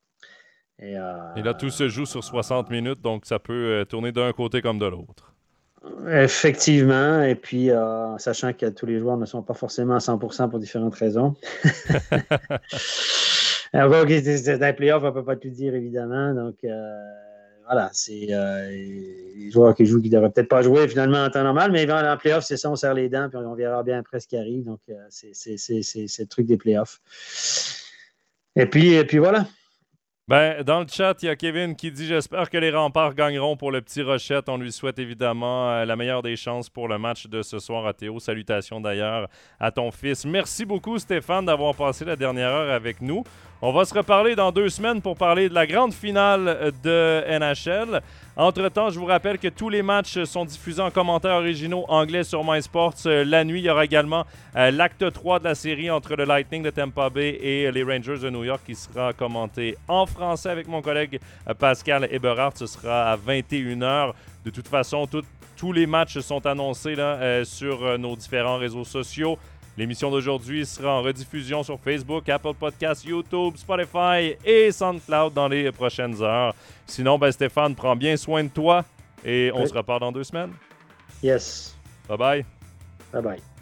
Et, euh, là, tout se joue sur 60 minutes, donc ça peut euh, tourner d'un côté comme de l'autre. Effectivement, et puis euh, sachant que tous les joueurs ne sont pas forcément à 100% pour différentes raisons. Alors, c'est un playoff, on ne peut pas tout dire évidemment. Donc voilà, c'est les joueurs qui jouent qui ne devraient peut-être pas jouer finalement en temps normal, mais en playoff, c'est ça, on serre les dents, puis on verra bien après ce qui arrive. Donc c'est le truc des playoffs. Et puis, et puis voilà. Ben, dans le chat, il y a Kevin qui dit J'espère que les remparts gagneront pour le petit Rochette. On lui souhaite évidemment euh, la meilleure des chances pour le match de ce soir à Théo. Salutations d'ailleurs à ton fils. Merci beaucoup, Stéphane, d'avoir passé la dernière heure avec nous. On va se reparler dans deux semaines pour parler de la grande finale de NHL. Entre-temps, je vous rappelle que tous les matchs sont diffusés en commentaires originaux anglais sur MySports. Euh, la nuit, il y aura également euh, l'acte 3 de la série entre le Lightning de Tampa Bay et les Rangers de New York qui sera commenté en français avec mon collègue euh, Pascal Eberhardt. Ce sera à 21h. De toute façon, tous les matchs sont annoncés sur nos différents réseaux sociaux. L'émission d'aujourd'hui sera en rediffusion sur Facebook, Apple Podcasts, YouTube, Spotify et SoundCloud dans les prochaines heures. Sinon, ben Stéphane, prends bien soin de toi et on se reparle dans deux semaines. Yes. Bye bye. Bye bye.